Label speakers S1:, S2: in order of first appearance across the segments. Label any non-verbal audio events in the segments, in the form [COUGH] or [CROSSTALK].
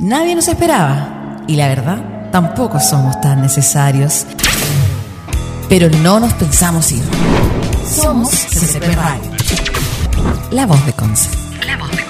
S1: Nadie nos esperaba y la verdad tampoco somos tan necesarios. Pero no nos pensamos ir. Somos CCP Radio. La voz de Conce. La voz de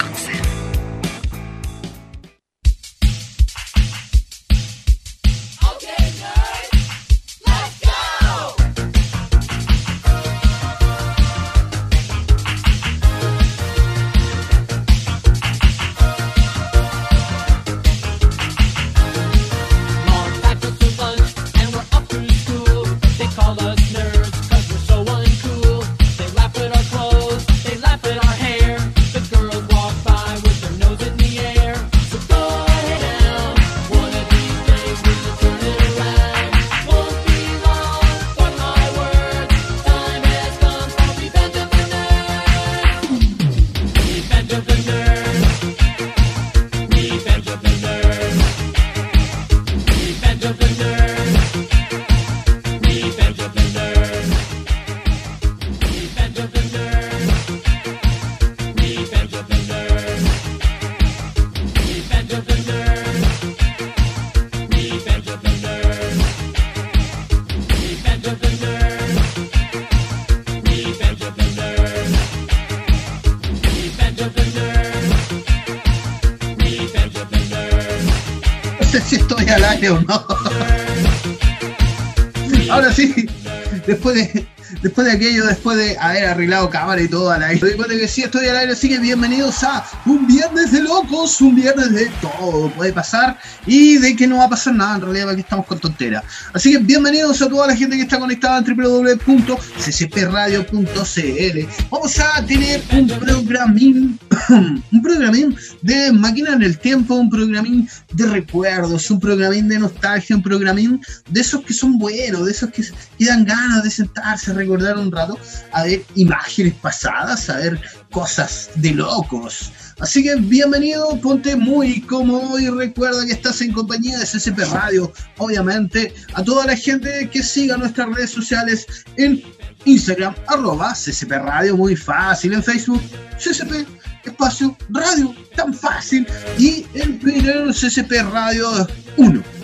S2: después de haber arreglado cámara y todo al aire, doy que sí estoy al aire, así que bienvenidos a un viernes de locos, un viernes de todo puede pasar y de que no va a pasar nada, en realidad aquí estamos con tontera. Así que bienvenidos a toda la gente que está conectada en www.ccpradio.cl. Vamos a tener un programín, [CLEARS THROAT] un programín de máquina en el tiempo, un programín de recuerdos, un programín de nostalgia, un programín de esos que son buenos, de esos que, que dan ganas de sentarse, recordar un rato, a ver imágenes pasadas, a ver cosas de locos. Así que bienvenido, ponte muy cómodo y recuerda que estás en compañía de CCP Radio, obviamente, a toda la gente que siga nuestras redes sociales en Instagram, arroba CCP Radio, muy fácil, en Facebook, CCP Espacio Radio, tan fácil, y en Twitter, CCP Radio 1.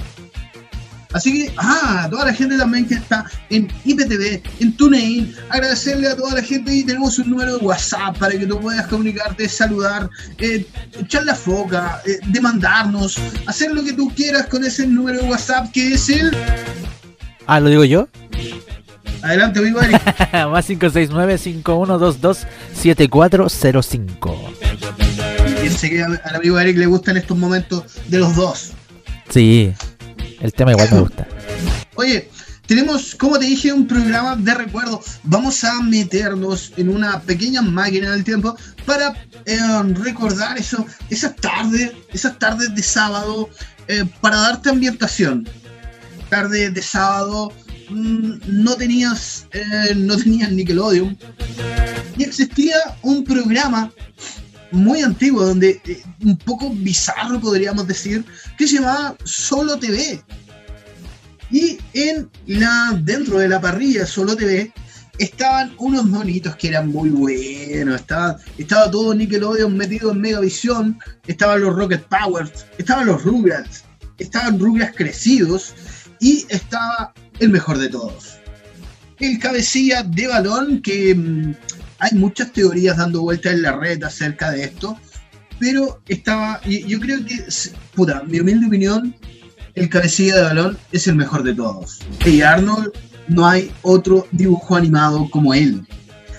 S2: Así que, ah, a toda la gente también que está en IPTV, en TuneIn, agradecerle a toda la gente y tenemos un número de WhatsApp para que tú puedas comunicarte, saludar, eh, echar la foca, eh, demandarnos, hacer lo que tú quieras con ese número de WhatsApp que es el...
S3: Ah, ¿lo digo yo?
S2: Adelante, amigo
S3: Eric. [LAUGHS] Más 569-5122-7405.
S2: Y sé que al amigo Eric le gustan estos momentos de los dos.
S3: Sí. El tema igual me gusta.
S2: Oye, tenemos, como te dije, un programa de recuerdo. Vamos a meternos en una pequeña máquina del tiempo para eh, recordar eso, esas tardes, esas tardes de sábado, eh, para darte ambientación. Tarde de sábado, mm, no tenías, eh, no tenías Nickelodeon. Y existía un programa muy antiguo, donde eh, un poco bizarro podríamos decir, que se llamaba Solo TV. Y en la, dentro de la parrilla Solo TV estaban unos monitos que eran muy buenos. Estaba, estaba todo Nickelodeon metido en Megavisión. Estaban los Rocket Powers. Estaban los Rugrats. Estaban Rugrats crecidos. Y estaba el mejor de todos. El cabecilla de balón que mm, hay muchas teorías dando vueltas en la red acerca de esto, pero estaba, yo creo que, puta, mi humilde opinión, el cabecilla de balón es el mejor de todos. Y Arnold, no hay otro dibujo animado como él.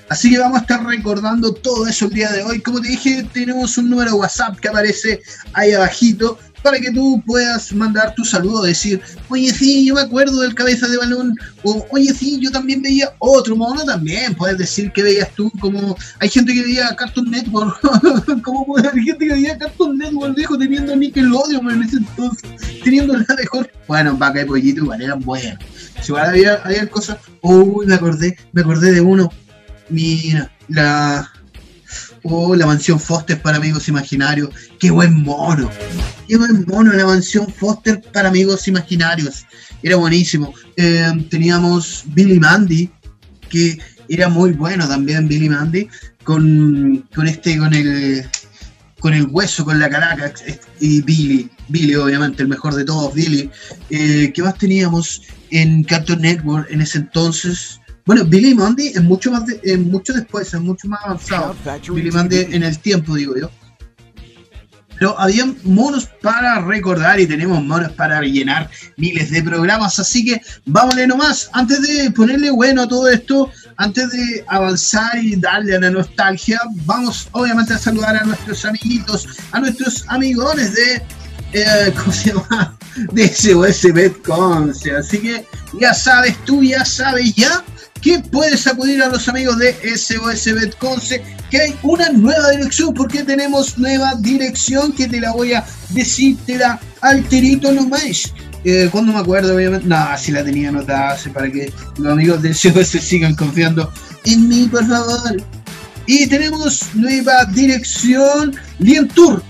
S2: Así que vamos a estar recordando todo eso el día de hoy. Como te dije, tenemos un número de WhatsApp que aparece ahí abajito para que tú puedas mandar tu saludo, decir, oye, sí, yo me acuerdo del cabeza de balón, o oye, sí, yo también veía otro mono también, puedes decir que veías tú, como hay gente que veía Cartoon Network, [LAUGHS] como hay gente que veía Cartoon Network, viejo, teniendo Nickelodeon en ese entonces, teniendo la mejor, bueno, vaca y pollito igual eran buenos, si igual había, había cosas, uy, me acordé, me acordé de uno, mira, la Oh, la mansión Foster para amigos imaginarios. Qué buen mono. Qué buen mono la mansión Foster para amigos imaginarios. Era buenísimo. Eh, teníamos Billy Mandy, que era muy bueno también Billy Mandy, con, con este, con el con el hueso, con la calaca, y Billy, Billy obviamente, el mejor de todos, Billy. Eh, ¿Qué más teníamos en Cartoon Network en ese entonces? Bueno, Billy Mandy es mucho más de, mucho después, es mucho más avanzado. Billy Mandy en el tiempo, digo yo. Pero había monos para recordar y tenemos monos para rellenar miles de programas. Así que vámonos nomás. Antes de ponerle bueno a todo esto, antes de avanzar y darle a la nostalgia, vamos obviamente a saludar a nuestros amiguitos, a nuestros amigones de. Eh, ¿Cómo se llama? De SOS Betconce. Así que ya sabes, tú ya sabes ya que puedes acudir a los amigos de SOS Betconce, que hay una nueva dirección, porque tenemos nueva dirección que te la voy a decir, te la alterito nomás. Eh, cuando me acuerdo, obviamente, no, si la tenía anotada, para que los amigos de SOS sigan confiando en mí, por favor. Y tenemos nueva dirección, Lientour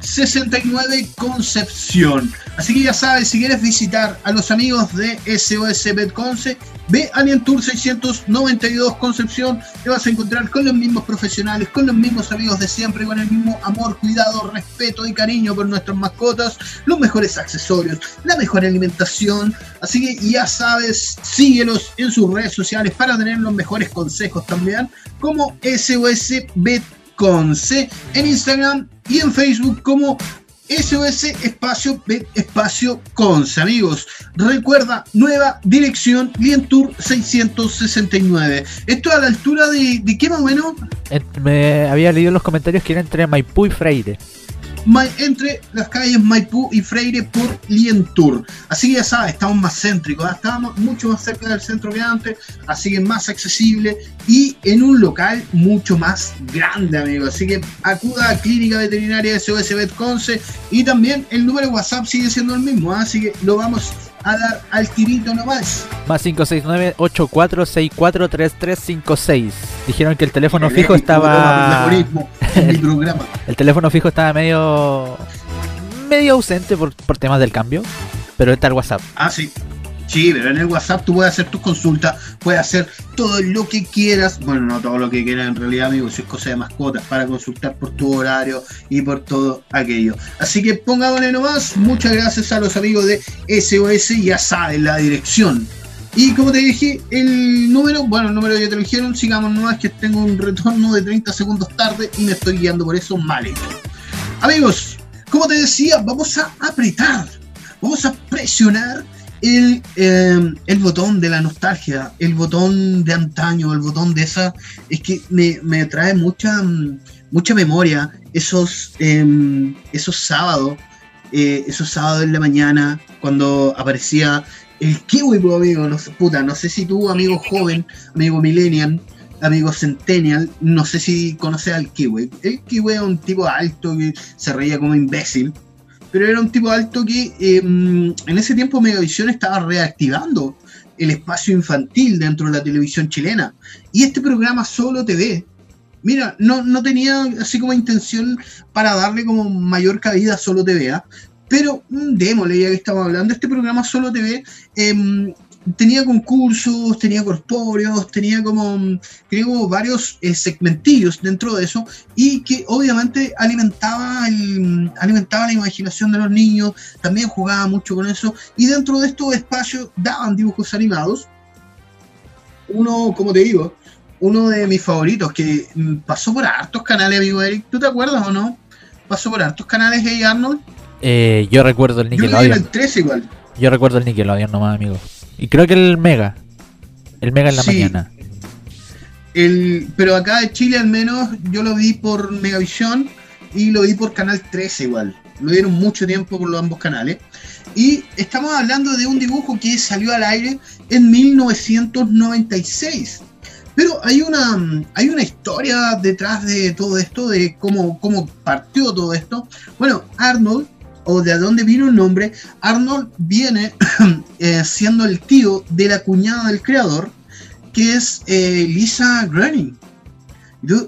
S2: 669 Concepción. Así que ya sabes, si quieres visitar a los amigos de SOS Betconce, Ve Alien Tour 692 Concepción, te vas a encontrar con los mismos profesionales, con los mismos amigos de siempre, con el mismo amor, cuidado, respeto y cariño por nuestras mascotas, los mejores accesorios, la mejor alimentación. Así que ya sabes, síguelos en sus redes sociales para tener los mejores consejos también, como SOS Betconce en Instagram y en Facebook como SOS Espacio Espacio Conce, amigos. Recuerda, nueva dirección Lientour 669. Esto a la altura de, de qué más o menos?
S3: Me había leído en los comentarios que era entre Maipú y Freire
S2: entre las calles Maipú y Freire por Lientour. Así que ya sabes, estamos más céntricos, ¿ah? estamos mucho más cerca del centro que antes, así que más accesible y en un local mucho más grande, amigo. Así que acuda a Clínica Veterinaria SOS Betconce y también el número de WhatsApp sigue siendo el mismo, ¿ah? así que lo vamos a dar al tirito nomás.
S3: Más 569-8464-3356. Dijeron que el teléfono fijo estaba. [LAUGHS] el teléfono fijo estaba medio. medio ausente por, por temas del cambio. Pero está el WhatsApp.
S2: Ah, sí. Sí, pero en el WhatsApp tú puedes hacer tus consultas, puedes hacer todo lo que quieras. Bueno, no todo lo que quieras en realidad, amigos, si es cosa de mascotas, para consultar por tu horario y por todo aquello. Así que pongámosle nomás. Muchas gracias a los amigos de SOS, ya saben la dirección. Y como te dije, el número, bueno, el número ya te lo dijeron, sigamos nomás que tengo un retorno de 30 segundos tarde y me estoy guiando por eso mal hecho. Amigos, como te decía, vamos a apretar, vamos a presionar el, em, el botón de la nostalgia, el botón de antaño, el botón de esa, es que me, me trae mucha, mucha memoria esos, em, esos sábados, eh, esos sábados en la mañana, cuando aparecía el kiwi, pues, amigo, no puta, no sé si tú, amigo joven, amigo millennial, amigo centennial, no sé si conoces al kiwi. El kiwi es un tipo alto que se reía como imbécil pero era un tipo alto que em, en ese tiempo Megavisión estaba reactivando el espacio infantil dentro de la televisión chilena. Y este programa Solo TV, mira, no, no tenía así como intención para darle como mayor cabida a Solo TV, ¿ah? pero mm, démosle ya que estamos hablando, este programa Solo TV em, tenía concursos, tenía corpóreos, tenía como, tenía como varios eh, segmentillos dentro de eso y que obviamente alimentaba, el, alimentaba la imaginación de los niños, también jugaba mucho con eso y dentro de estos espacios daban dibujos animados. Uno, como te digo, uno de mis favoritos que mm, pasó por hartos canales, amigo Eric, ¿tú te acuerdas o no? Pasó por hartos canales Hey Arnold.
S3: Eh, yo recuerdo el Nickelodeon. Yo
S2: el 3 igual.
S3: Yo recuerdo el Nickelodeon nomás, amigo. Y creo que el Mega. El Mega en la mañana.
S2: El, pero acá de Chile al menos yo lo vi por Megavisión y lo vi por Canal 13 igual. Lo dieron mucho tiempo por los ambos canales. Y estamos hablando de un dibujo que salió al aire en 1996. Pero hay una, hay una historia detrás de todo esto, de cómo, cómo partió todo esto. Bueno, Arnold o de dónde vino el nombre, Arnold viene [CLEARS THROAT] eh, siendo el tío de la cuñada del creador, que es eh, Lisa Groening.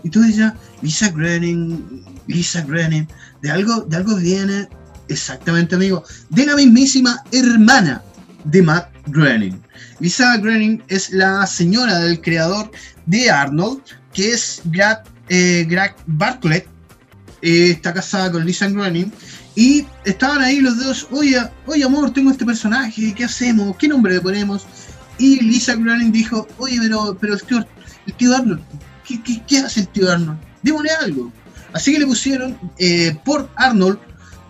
S2: Y tú, dices, Lisa Groening, Lisa Groening, de algo, de algo viene exactamente, amigo, de la mismísima hermana de Matt Groening. Lisa Groening es la señora del creador de Arnold, que es Greg, eh, Greg Bartlett, eh, está casada con Lisa Groening y estaban ahí los dos, oye, oye amor, tengo este personaje, ¿qué hacemos? ¿Qué nombre le ponemos? Y Lisa Groening dijo, oye, pero, pero el, tío, el tío Arnold, ¿qué, hace el tío Arnold? Démosle algo. Así que le pusieron eh, por Arnold,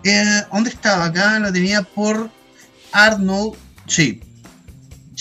S2: eh, ¿dónde estaba? Acá la tenía por Arnold, sí,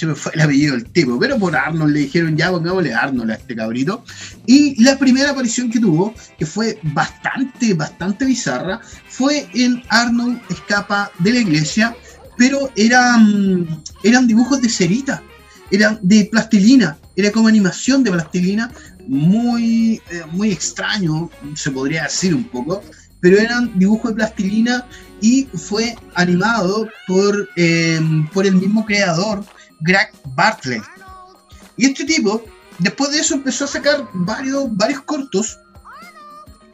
S2: se me fue el apellido del tipo, pero por Arnold le dijeron ya pongámosle Arnold a este cabrito. Y la primera aparición que tuvo, que fue bastante, bastante bizarra, fue en Arnold escapa de la iglesia, pero eran, eran dibujos de cerita, eran de plastilina, era como animación de plastilina, muy, eh, muy extraño, se podría decir un poco, pero eran dibujos de plastilina y fue animado por, eh, por el mismo creador Greg Bartlett. Y este tipo, después de eso, empezó a sacar varios, varios cortos.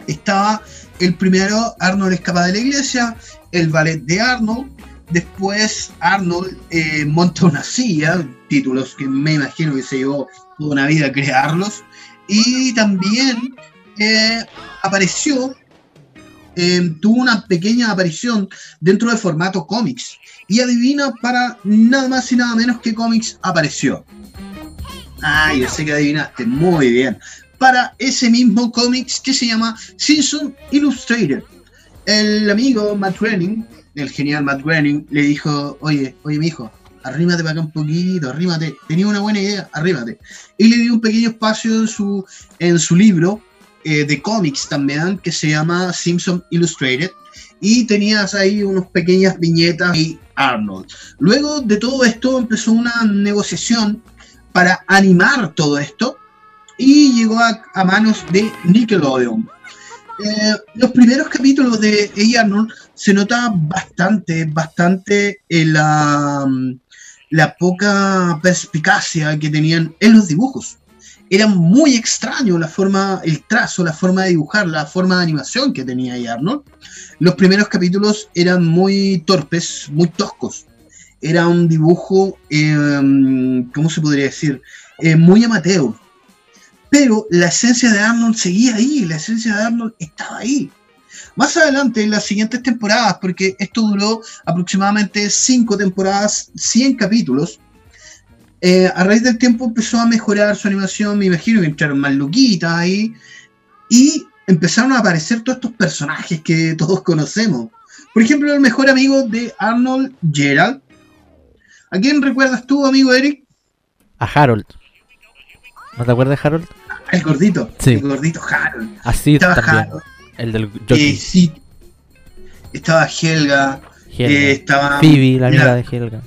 S2: Estaba el primero, Arnold escapa de la iglesia, el ballet de Arnold. Después Arnold eh, monta una silla, títulos que me imagino que se llevó toda una vida crearlos. Y también eh, apareció, eh, tuvo una pequeña aparición dentro del formato cómics. Y adivina para nada más y nada menos que cómics apareció. Ah, yo sé que adivinaste, muy bien. Para ese mismo cómics que se llama Simpson Illustrated. El amigo Matt Groening, el genial Matt Groening, le dijo, oye, oye, mi hijo, arrímate para acá un poquito, arrímate. Tenía una buena idea, arrímate. Y le dio un pequeño espacio en su, en su libro eh, de cómics también, que se llama Simpson Illustrated. Y tenías ahí unas pequeñas viñetas y Arnold. Luego de todo esto empezó una negociación para animar todo esto y llegó a, manos de Nickelodeon. Eh, los primeros capítulos de A. Arnold se nota bastante, bastante en la, la poca perspicacia que tenían en los dibujos. Era muy extraño la forma, el trazo, la forma de dibujar, la forma de animación que tenía A. Arnold los primeros capítulos eran muy torpes, muy toscos. Era un dibujo, em, ¿cómo se podría decir? Eh, muy amateur. Pero la esencia de Arnold seguía ahí, la esencia de Arnold estaba ahí. Más adelante, en las siguientes temporadas, porque esto duró aproximadamente 5 temporadas, 100 capítulos, eh, a raíz del tiempo empezó a mejorar su animación, me imagino que entraron más luquitas ahí, y empezaron a aparecer todos estos personajes que todos conocemos. Por ejemplo, el mejor amigo de Arnold, Gerald. ¿A quién recuerdas tú, amigo Eric?
S3: A Harold. ¿No te acuerdas de Harold?
S2: El gordito.
S3: Sí.
S2: El gordito Harold.
S3: Así Estaba Harold. El del
S2: eh, sí. Estaba Helga. Eh, estaba
S3: Phoebe, la amiga de Helga.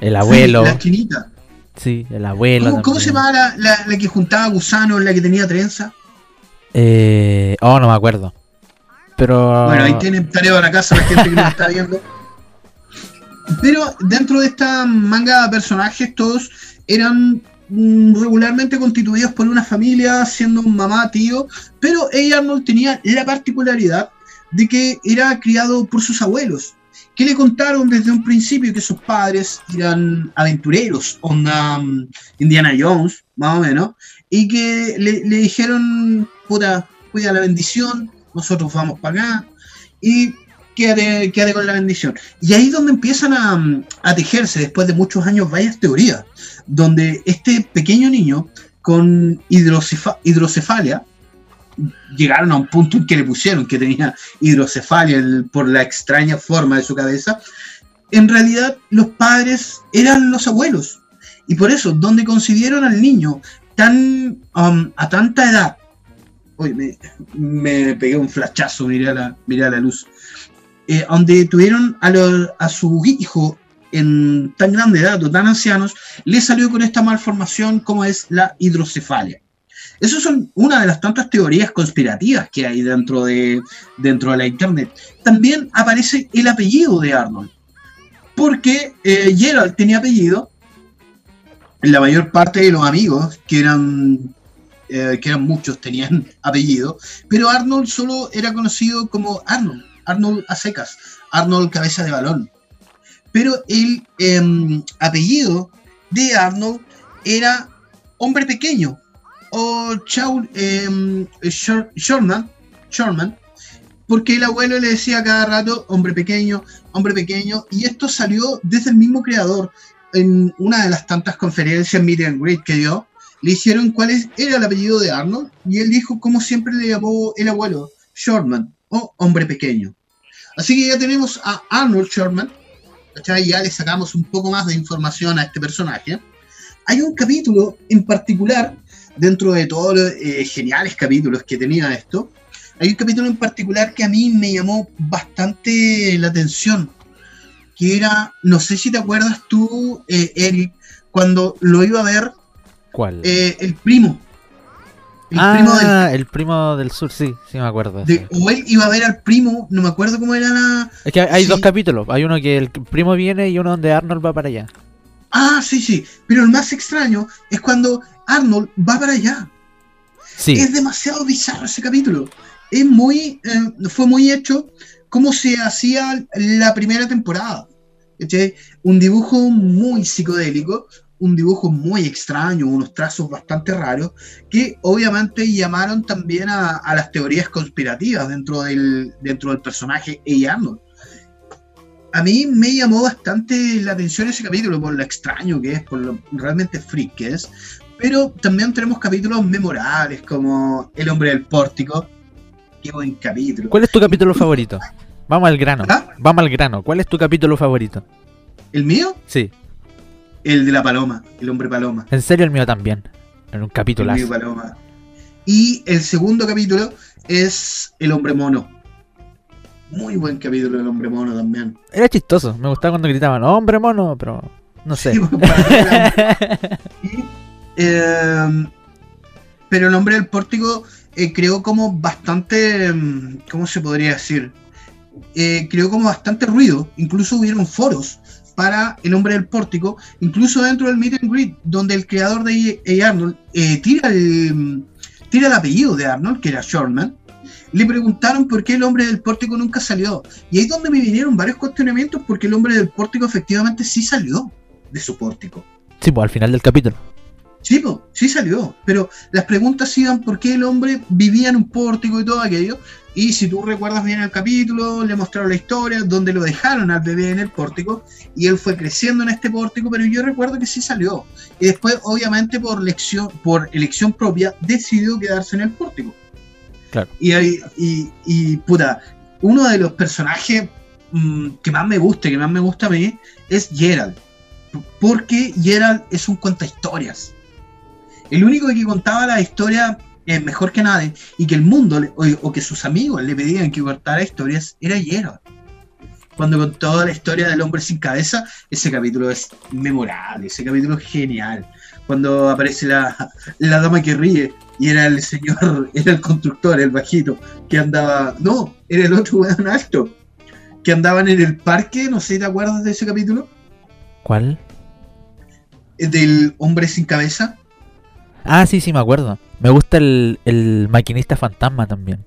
S3: El abuelo.
S2: la chinita.
S3: Sí, el abuelo.
S2: ¿Cómo, se llamaba la, la, que juntaba gusanos, la que tenía trenza?
S3: Eh, oh, no me acuerdo. Pero.
S2: Bueno, ahí tiene tarea para casa la gente que nos está viendo. [LAUGHS] Pero dentro de esta manga de personajes, todos eran mm, regularmente constituidos por una familia, siendo un mamá, tío. Pero ella Arnold tenía la particularidad de que era criado por sus abuelos, que le contaron desde un principio que sus padres eran aventureros, onda mm, Indiana Jones, más o menos, y que le, dijeron puta, cuida la bendición, nosotros vamos para acá y quédate, quédate con la bendición. Y ahí es donde empiezan a, tejerse, después de muchos años, varias teorías, donde este pequeño niño con hidrocefalia, llegaron a un punto en que le pusieron que tenía hidrocefalia por la extraña forma de su cabeza, en realidad los padres eran los abuelos. Y por eso, donde concibieron al niño tan, um, a tanta edad, Uy, me, pegué un flachazo, miré a la, la luz. Eh, donde tuvieron a, a su hijo en tan grande edad o tan ancianos, le salió con esta malformación como es la hidrocefalia. Esas son una de las tantas teorías conspirativas que hay dentro de, dentro de la internet. También aparece el apellido de Arnold, porque eh, Gerald tenía apellido, la mayor parte de los amigos que eran eh, que eran muchos, tenían [LAUGHS] apellido, pero Arnold solo era conocido como Arnold, Arnold a secas, Arnold cabeza de balón. Pero el em, apellido de Arnold era hombre pequeño, o Shaul eh, Sherman, porque el abuelo le decía cada rato hombre pequeño, hombre pequeño, y esto salió desde el mismo creador en una de las tantas conferencias Meet and Greet que dio, le hicieron cuál era el apellido de Arnold, y él dijo como siempre le llamó el abuelo, Sherman, o hombre pequeño. Así que ya tenemos a Arnold Sherman, ya le sacamos un poco más de información a este personaje. Hay un capítulo en particular, dentro de todos los eh, geniales capítulos que tenía esto, hay un capítulo en particular que a mí me llamó bastante la atención, que era, no sé si te acuerdas tú, eh, Eric, cuando lo iba a ver.
S3: ¿Cuál?
S2: Eh, el primo.
S3: El ah, primo del, el primo del sur, sí, sí me acuerdo.
S2: O él iba a ver al primo, no me acuerdo cómo era la...
S3: Es que hay dos capítulos, hay uno que el primo viene y uno donde Arnold va para allá.
S2: Ah, sí, sí, pero el más extraño es cuando Arnold va para allá. Sí. Es demasiado bizarro ese capítulo es muy, eh, fue muy hecho como se hacía la primera temporada. Un dibujo muy psicodélico, un dibujo muy extraño, unos trazos bastante raros, que obviamente llamaron también a, las teorías conspirativas dentro del, dentro del personaje A. Arnold. A mí me llamó bastante la atención ese capítulo por lo extraño que es, por lo realmente freak que es, pero también tenemos capítulos memorables como El hombre del pórtico, Qué buen capítulo.
S3: ¿Cuál es tu capítulo favorito? Vamos al grano. ¿Ah? Vamos al grano. ¿Cuál es tu capítulo favorito?
S2: ¿El mío?
S3: Sí.
S2: El de la paloma, el hombre paloma.
S3: En serio, el mío también. En un capítulo.
S2: El paloma. Y el segundo capítulo es El hombre mono. Muy buen capítulo el hombre mono también.
S3: Era chistoso. Me gustaba cuando gritaban hombre mono, pero no sé.
S2: Eh, [LAUGHS] pero el hombre del pórtico eh, creó como bastante, mm, ¿cómo se podría decir? Eh, creó como bastante ruido, incluso hubieron foros para El Hombre del Pórtico, incluso dentro del Meet and Greet, donde el creador de A. Arnold eh, tira, el, tira el apellido de Arnold, que era Shortman, le preguntaron por qué el hombre del pórtico nunca salió. Y ahí es donde me vinieron varios cuestionamientos porque el hombre del pórtico efectivamente sí salió de su pórtico.
S3: Sí, pues al final del capítulo.
S2: Sí, sí salió, pero las preguntas iban por qué el hombre vivía en un pórtico y todo aquello. Y si tú recuerdas bien el capítulo, le mostraron la historia donde lo dejaron al bebé en el pórtico y él fue creciendo en este pórtico, pero yo recuerdo que sí salió. Y después, obviamente, por, lección, por elección propia, decidió quedarse en el pórtico.
S3: Claro.
S2: Y, y, y puta, uno de los personajes mm, que más me gusta, que más me gusta a mí, es Gerald. Porque Gerald es un cuenta historias el único que contaba la historia es mejor que nadie y que el mundo o, que sus amigos le pedían que contara historias era Gerald. Cuando contó la historia del hombre sin cabeza, ese capítulo es memorable, ese capítulo es genial. Cuando aparece la, la dama que ríe y era el señor, [LAUGHS] era el constructor, el bajito, que andaba, no, era el otro weón alto, que andaban en el parque, no sé si te acuerdas de ese capítulo.
S3: ¿Cuál?
S2: Del hombre sin cabeza.
S3: Ah, sí, sí, me acuerdo. Me gusta el, maquinista fantasma también.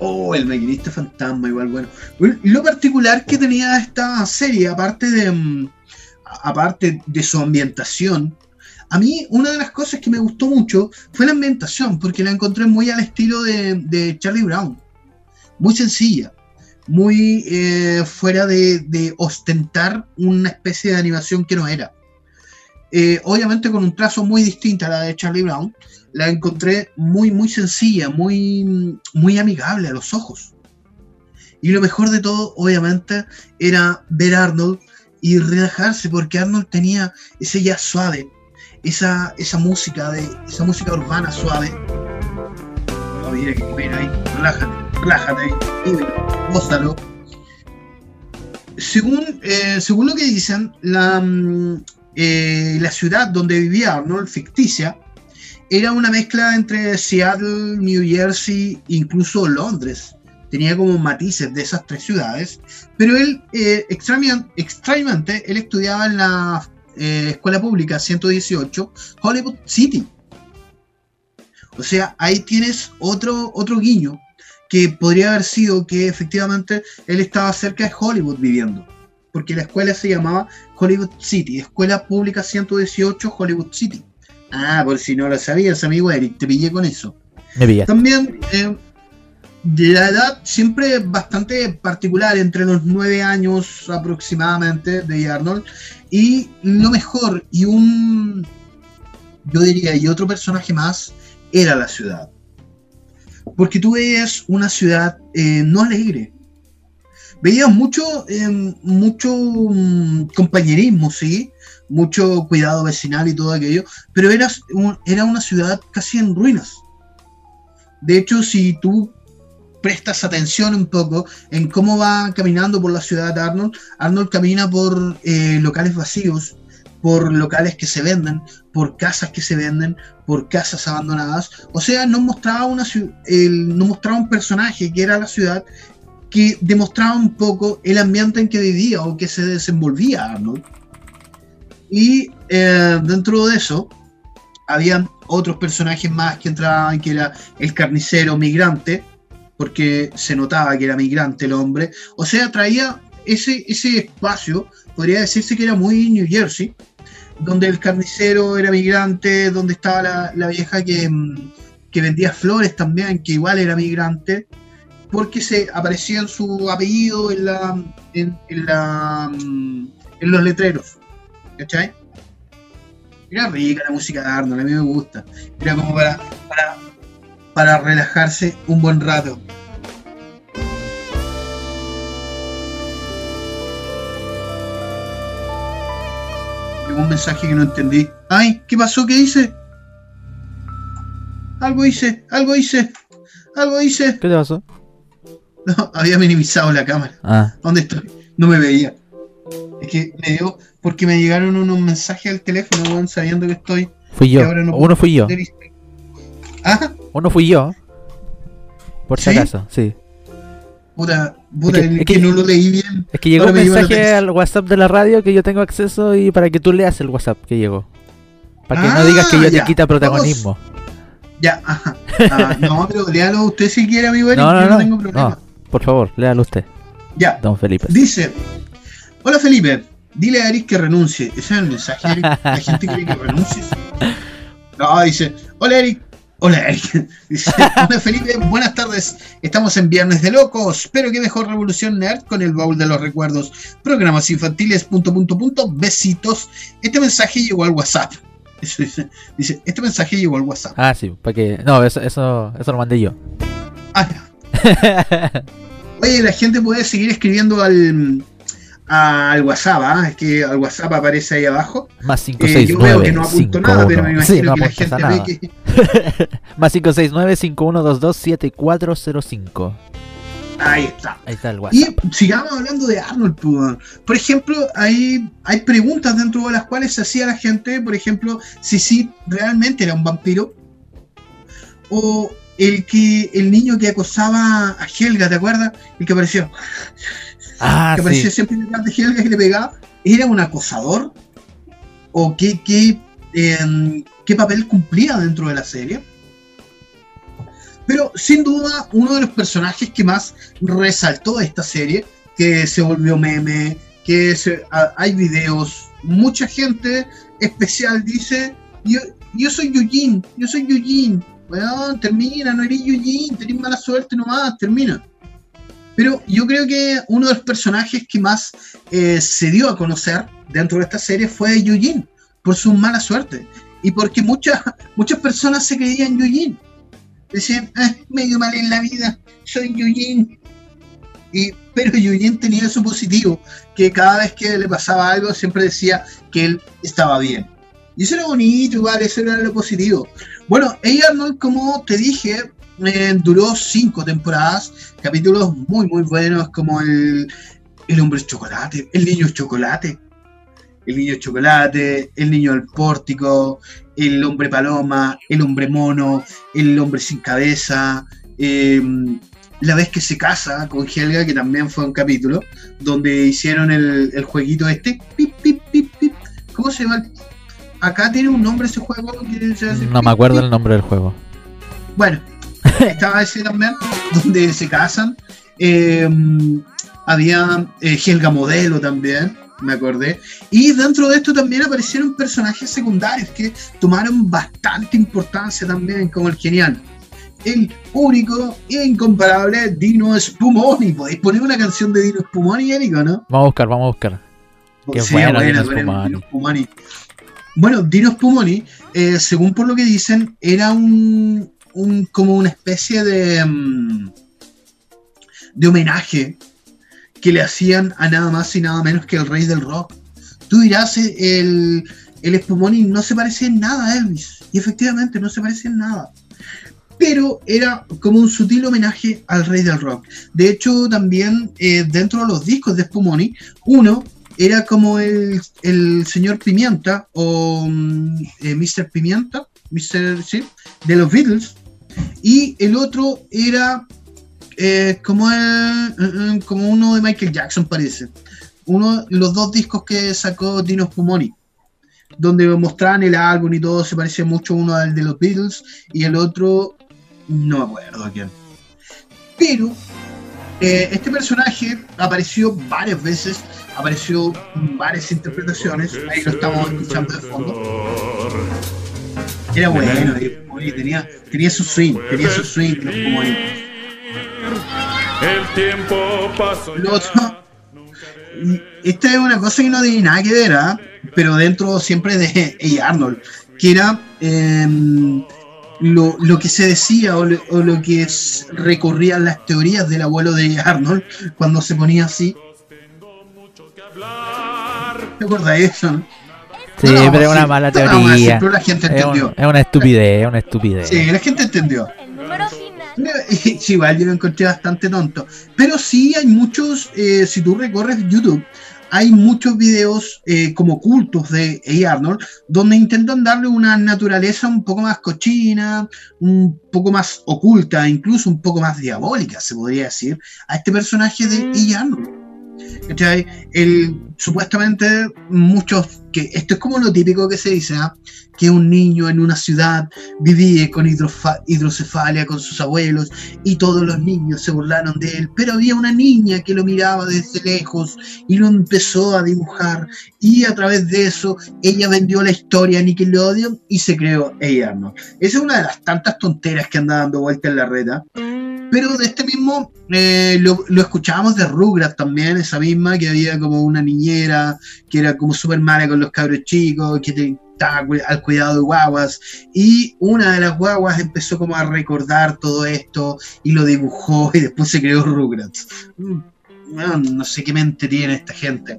S2: Oh, el maquinista fantasma, igual bueno. Lo particular que tenía esta serie, aparte de, mm, aparte de su ambientación, a mí una de las cosas que me gustó mucho fue la ambientación, porque la encontré muy al estilo de, Charlie Brown. Muy sencilla, muy eh, fuera de, ostentar una especie de animación que no era. Eh, obviamente con un trazo muy distinto a la de Charlie Brown, la encontré muy, muy sencilla, muy, muy amigable a los ojos. Y lo mejor de todo, obviamente, era ver a Arnold y relajarse, porque Arnold tenía ese jazz suave, esa, esa música de esa música urbana suave. No, mira que ahí, relájate, relájate, gózalo. Según, eh, según lo que dicen, la, mm, eh, la ciudad donde vivía Arnold, ficticia, era una mezcla entre Seattle, New Jersey, incluso Londres. Tenía como matices de esas tres ciudades, pero él, eh, extrañamente, él estudiaba en la eh, escuela pública 118, Hollywood City. O sea, ahí tienes otro, otro guiño que podría haber sido que efectivamente él estaba cerca de Hollywood viviendo porque la escuela se llamaba Hollywood City, Escuela Pública 118 Hollywood City. Ah, por si no lo sabías, amigo Eric, te pillé con eso.
S3: Me.
S2: También, eh, la edad siempre bastante particular, entre los nueve años aproximadamente de Arnold, y lo mejor, y un, yo diría, y otro personaje más, era la ciudad. Porque tú veías una ciudad eh, no alegre. Veías mucho, eh, mucho mm, compañerismo, sí, mucho cuidado vecinal y todo aquello, pero era, era una ciudad casi en ruinas. De hecho, si tú prestas atención un poco en cómo va caminando por la ciudad Arnold, Arnold camina por eh, locales vacíos, por locales que se venden, por casas que se venden, por casas abandonadas. O sea, no mostraba, una, mostraba un personaje que era la ciudad que demostraba un poco el ambiente en que vivía o que se desenvolvía Arnold. Y eh, dentro de eso, habían otros personajes más que entraban, que era el carnicero migrante, porque se notaba que era migrante el hombre. O sea, traía ese, ese espacio, podría decirse que era muy New Jersey, donde el carnicero era migrante, donde estaba la, vieja que, mm, que, vendía flores también, que igual era migrante, porque se aparecía en su apellido en, la, en, la, mm, en los letreros. ¿Cachai? Era rica la música de Arnold, a mí me gusta. Era como para, para relajarse un buen rato. un mensaje que no entendí. Ay, ¿qué pasó? ¿Qué hice? Algo hice, algo hice, algo hice.
S3: ¿Qué te pasó? [LAUGHS]
S2: No, había minimizado la cámara. Ah. ¿Dónde estoy? No me veía. Es que me dio, porque me llegaron unos mensajes al teléfono, sabiendo que estoy.
S3: Fui yo. Uno fui yo. ¿Ah? Uno fui yo. Por si acaso, sí.
S2: Puta, puta, es que, no lo leí bien.
S3: Es que llegó un mensaje al WhatsApp de la radio que yo tengo acceso y para que tú leas el WhatsApp que llegó. Para que no ah, digas que yo te quita protagonismo.
S2: Ya, ajá. Ah, no, pero léalo usted si quiere, amigo Eric,
S3: no, no, no, tengo problema. por favor, léalo usted.
S2: Ya.
S3: Don Felipe.
S2: Dice: Hola Felipe, dile a Eric que renuncie. Ese es el mensaje, Eric. La gente quiere que renuncies. [LAUGHS] No, dice: Hola Eric, Hola. [LAUGHS] Hola, Felipe. Buenas tardes. Estamos en Viernes de Locos, pero qué mejor revolución nerd con el baúl de los recuerdos. Programas infantiles, punto, punto, punto. Besitos. Este mensaje llegó al WhatsApp. Eso dice, dice, este mensaje llegó al WhatsApp.
S3: Ah, sí, porque. No, eso, eso, eso lo mandé yo. Ah,
S2: Oye, la gente puede seguir escribiendo al, al WhatsApp, ¿ah? es que al WhatsApp aparece ahí abajo.
S3: Más 569. Eh, yo veo que no apunto nada, pero me imagino que la gente ve que. [LAUGHS] Más 569 5122 7405.
S2: Ahí está.
S3: Ahí está el WhatsApp.
S2: Y sigamos hablando de Arnold. Pues, por ejemplo, hay, hay preguntas dentro de las cuales se hacía la gente, por ejemplo, si sí realmente era un vampiro. O el que el niño que acosaba a Helga, ¿te acuerdas? El que apareció. Ah, que aparecía siempre detrás de Helga y le pegaba, ¿era un acosador? ¿O qué, qué, em, qué papel cumplía dentro de la serie? Pero sin duda, uno de los personajes que más resaltó esta serie, que se volvió meme, que hay videos, mucha gente especial dice, yo, soy Yujin, yo soy Yujin, bueno, termina, no eres Yujin, tenés mala suerte nomás, termina. Pero yo creo que uno de los personajes que más eh, se dio a conocer dentro de esta serie fue Yujin, por su mala suerte. Y porque muchas, muchas personas se creían Yujin. Decían, ah, medio mal en la vida, soy Yujin. Pero Yujin tenía su positivo, que cada vez que le pasaba algo siempre decía que él estaba bien. Y eso era bonito, igual, eso era lo positivo. Bueno, ella, como te dije, eh, duró cinco temporadas, capítulos muy, muy buenos como el, el hombre chocolate, el niño chocolate, el niño chocolate, el niño del pórtico, el hombre paloma, el hombre mono, el hombre sin cabeza, em, la vez que se casa con Helga, que también fue un capítulo, donde hicieron el, el jueguito este, pip, pip, pip, pip. ¿cómo se llama? Acá tiene un nombre ese juego.
S3: no me acuerdo el nombre del juego.
S2: Bueno, [LAUGHS] estaba ese también, donde se casan. Eh, había eh, Helga Modelo también, me acordé. Y dentro de esto también aparecieron personajes secundarios que tomaron bastante importancia también, como el genial. el único e incomparable Dino Spumoni. ¿Podéis poner una canción de Dino Spumoni, Erico, no?
S3: Vamos a buscar, vamos a buscar.
S2: Qué bueno, Dino, Spumoni. Bueno, Dino Spumoni, eh, según por lo que dicen, era un, un como una especie de, mm, de homenaje que le hacían a nada más y nada menos que el rey del rock. Tú dirás, eh, el, el Spumoni no se parece en nada a Elvis. Y efectivamente no se parece en nada pero era como un sutil homenaje al rey del rock. De hecho, también eh, dentro de los discos de Spumoni, uno era como el, señor Pimienta o mm, eh, Mr. Pimienta, Mr. Sí, de los Beatles, y el otro era eh, como, como uno de Michael Jackson, parece. Uno, los dos discos que sacó Dino Spumoni donde mostraban el álbum y todo, se parecía mucho uno al de los Beatles y el otro no me acuerdo quién. Pero eh, este personaje apareció varias veces, apareció en varias interpretaciones, ahí lo estamos escuchando de fondo. Era bueno, tenía, tenía su swing, tenía su swing, como El tiempo pasó. esta es una cosa que no tiene nada que ver, ¿ah? pero dentro siempre de A. Arnold, que era em, lo, lo, que se decía o lo, que recorrían las teorías del abuelo de Arnold cuando se ponía así. ¿Te acuerdas de eso?
S3: Sí, pero es una mala teoría.
S2: pero la gente entendió.
S3: Es, una estupidez, es una estupidez.
S2: Sí, la gente entendió. [LAUGHS] Sí, igual yo lo encontré bastante tonto. Pero sí hay muchos, eh, si tú recorres YouTube, hay muchos videos eh, como cultos de A. Arnold donde intentan darle una naturaleza un poco más cochina, un poco más oculta, incluso un poco más diabólica, se podría decir, a este personaje de A. Arnold. El, supuestamente muchos, que esto es como lo típico que se dice, ¿ah? que un niño en una ciudad vivía con hidrocefalia con sus abuelos y todos los niños se burlaron de él, pero había una niña que lo miraba desde lejos y lo empezó a dibujar y a través de eso ella vendió la historia a Nickelodeon y se creó ella. Esa es una de las tantas tonteras que anda dando vuelta en la red. ¿ah? Pero de este mismo eh, lo, escuchábamos de Rugrats también, esa misma, que había como una niñera que era como súper mala con los cabros chicos, que estaba al cuidado de guaguas. Y una de las guaguas empezó como a recordar todo esto y lo dibujó y después se creó Rugrats. Mm, no, sé qué mente tiene esta gente.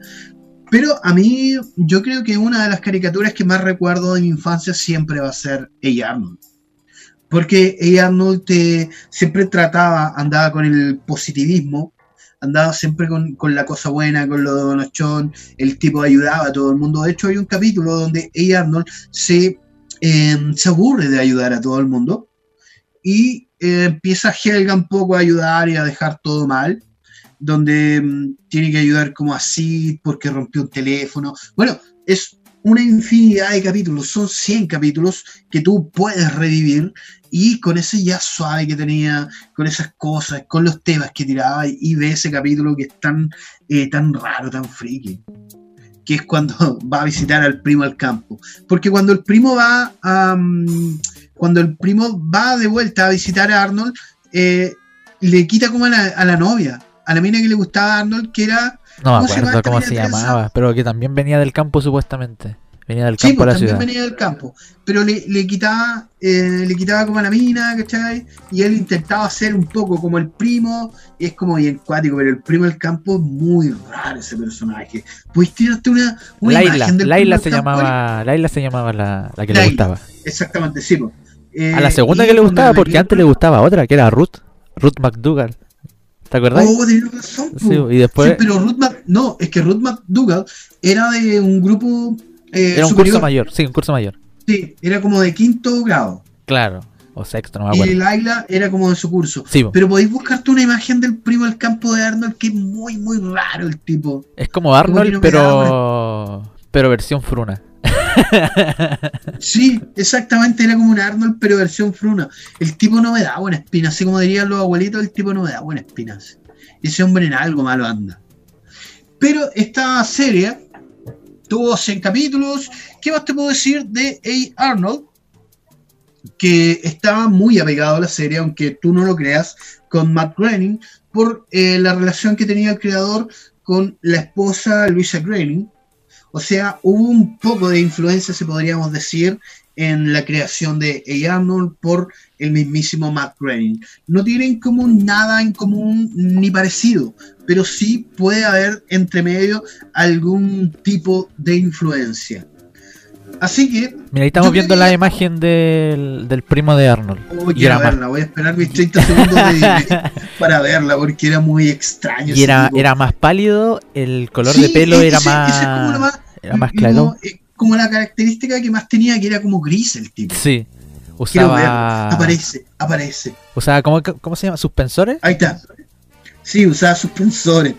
S2: Pero a mí, yo creo que una de las caricaturas que más recuerdo de mi infancia siempre va a ser ella Arnold porque ella no te siempre trataba, andaba con el positivismo, andaba siempre con, la cosa buena, con lo de Bonochón, el tipo ayudaba a todo el mundo. De hecho, hay un capítulo donde ella Arnold se, em, se aburre de ayudar a todo el mundo y eh, empieza Helga un poco a ayudar y a dejar todo mal, donde em, tiene que ayudar como así porque rompió un teléfono. Bueno, es una infinidad de capítulos, son 100 capítulos que tú puedes revivir y con ese ya suave que tenía, con esas cosas, con los temas que tiraba y, ve ese capítulo que es tan, eh, tan raro, tan friki, que es cuando [LAUGHS] va a visitar al primo al campo. Porque cuando el primo va cuando el primo va de vuelta a visitar a Arnold, eh, le quita como a la, a la novia, a la mina que le gustaba a Arnold, que era
S3: no me acuerdo cómo se llamaba, pero que también venía del campo supuestamente. Venía del campo
S2: a la pues, también venía del campo. Pero le, le quitaba, eh, le quitaba como a la mina, ¿cachai? Y él intentaba ser un poco como el primo, y es como bien cuático, pero el primo del campo es muy raro ese personaje. Pues tirarte una, una
S3: Laila, imagen del Laila se llamaba, Laila se llamaba la, la que le gustaba.
S2: Exactamente, sí. Pues.
S3: a la segunda que le gustaba, porque antes le gustaba otra, que era Ruth, Ruth McDougall. ¿Te acuerdas?
S2: Oh, de razón.
S3: Sí, y después...
S2: pero Ruth no, es que Ruth McDougall era de un grupo.
S3: Eh, era un curso mayor, sí, un curso mayor.
S2: Sí, era como de quinto grado.
S3: Claro, o sexto, no me acuerdo.
S2: Y Laila era como de su curso. Sí, pero podéis buscarte una imagen del primo del campo de Arnold que es muy, muy raro el tipo.
S3: Es como Arnold, pero. Pero versión fruna. [LAUGHS]
S2: Sí, exactamente, era como un Arnold, pero versión fruna. El tipo no me da buena espina, así como dirían los abuelitos, el tipo no me da buena espina. Ese hombre en algo malo anda. Pero esta serie tuvo 100 capítulos. ¿Qué más te puedo decir de A. Arnold? que estaba muy apegado a la serie, aunque tú no lo creas, con Matt Groening, por eh, la relación que tenía el creador con la esposa Luisa Groening. O sea, hubo un poco de influencia, se podríamos decir, en la creación de A. Arnold por el mismísimo Matt Groening. No tienen como nada en común ni parecido, pero sí puede haber entre medio algún tipo de influencia. Así que.
S3: Mira, ahí estamos viendo la imagen del, del, primo de Arnold.
S2: Oh, verla, voy a esperar mis 30 segundos [LAUGHS] para verla, porque era muy extraño.
S3: Y era, era más pálido, el color de pelo era, más, era más claro.
S2: Eh, como la característica que más tenía, que era como gris el tipo.
S3: Sí. Usaba...
S2: Aparece, aparece.
S3: Usaba, ¿cómo, ¿cómo se llama? ¿Suspensores?
S2: Ahí está. Sí, usaba suspensores.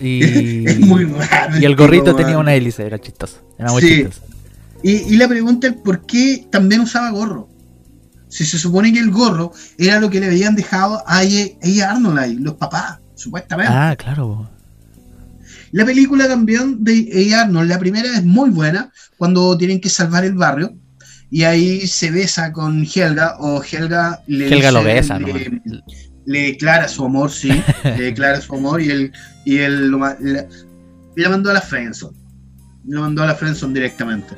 S3: Y... [LAUGHS]
S2: es muy raro.
S3: Y el gorrito tenía una hélice, era chistoso. Era muy chistoso.
S2: Y, la pregunta es por qué también usaba gorro. Si se supone que el gorro era lo que le habían dejado a ella, Arnold ahí, los papás, supuestamente.
S3: Ah, claro.
S2: La película también de ella Arnold, la primera es muy buena, cuando tienen que salvar el barrio. Y ahí se besa con Helga, o Helga
S3: le, Helga lo besa,
S2: le, declara su amor, sí, le declara su amor y él, y él lo, le, mandó a la Friendzone. Lo mandó a la Friendzone directamente.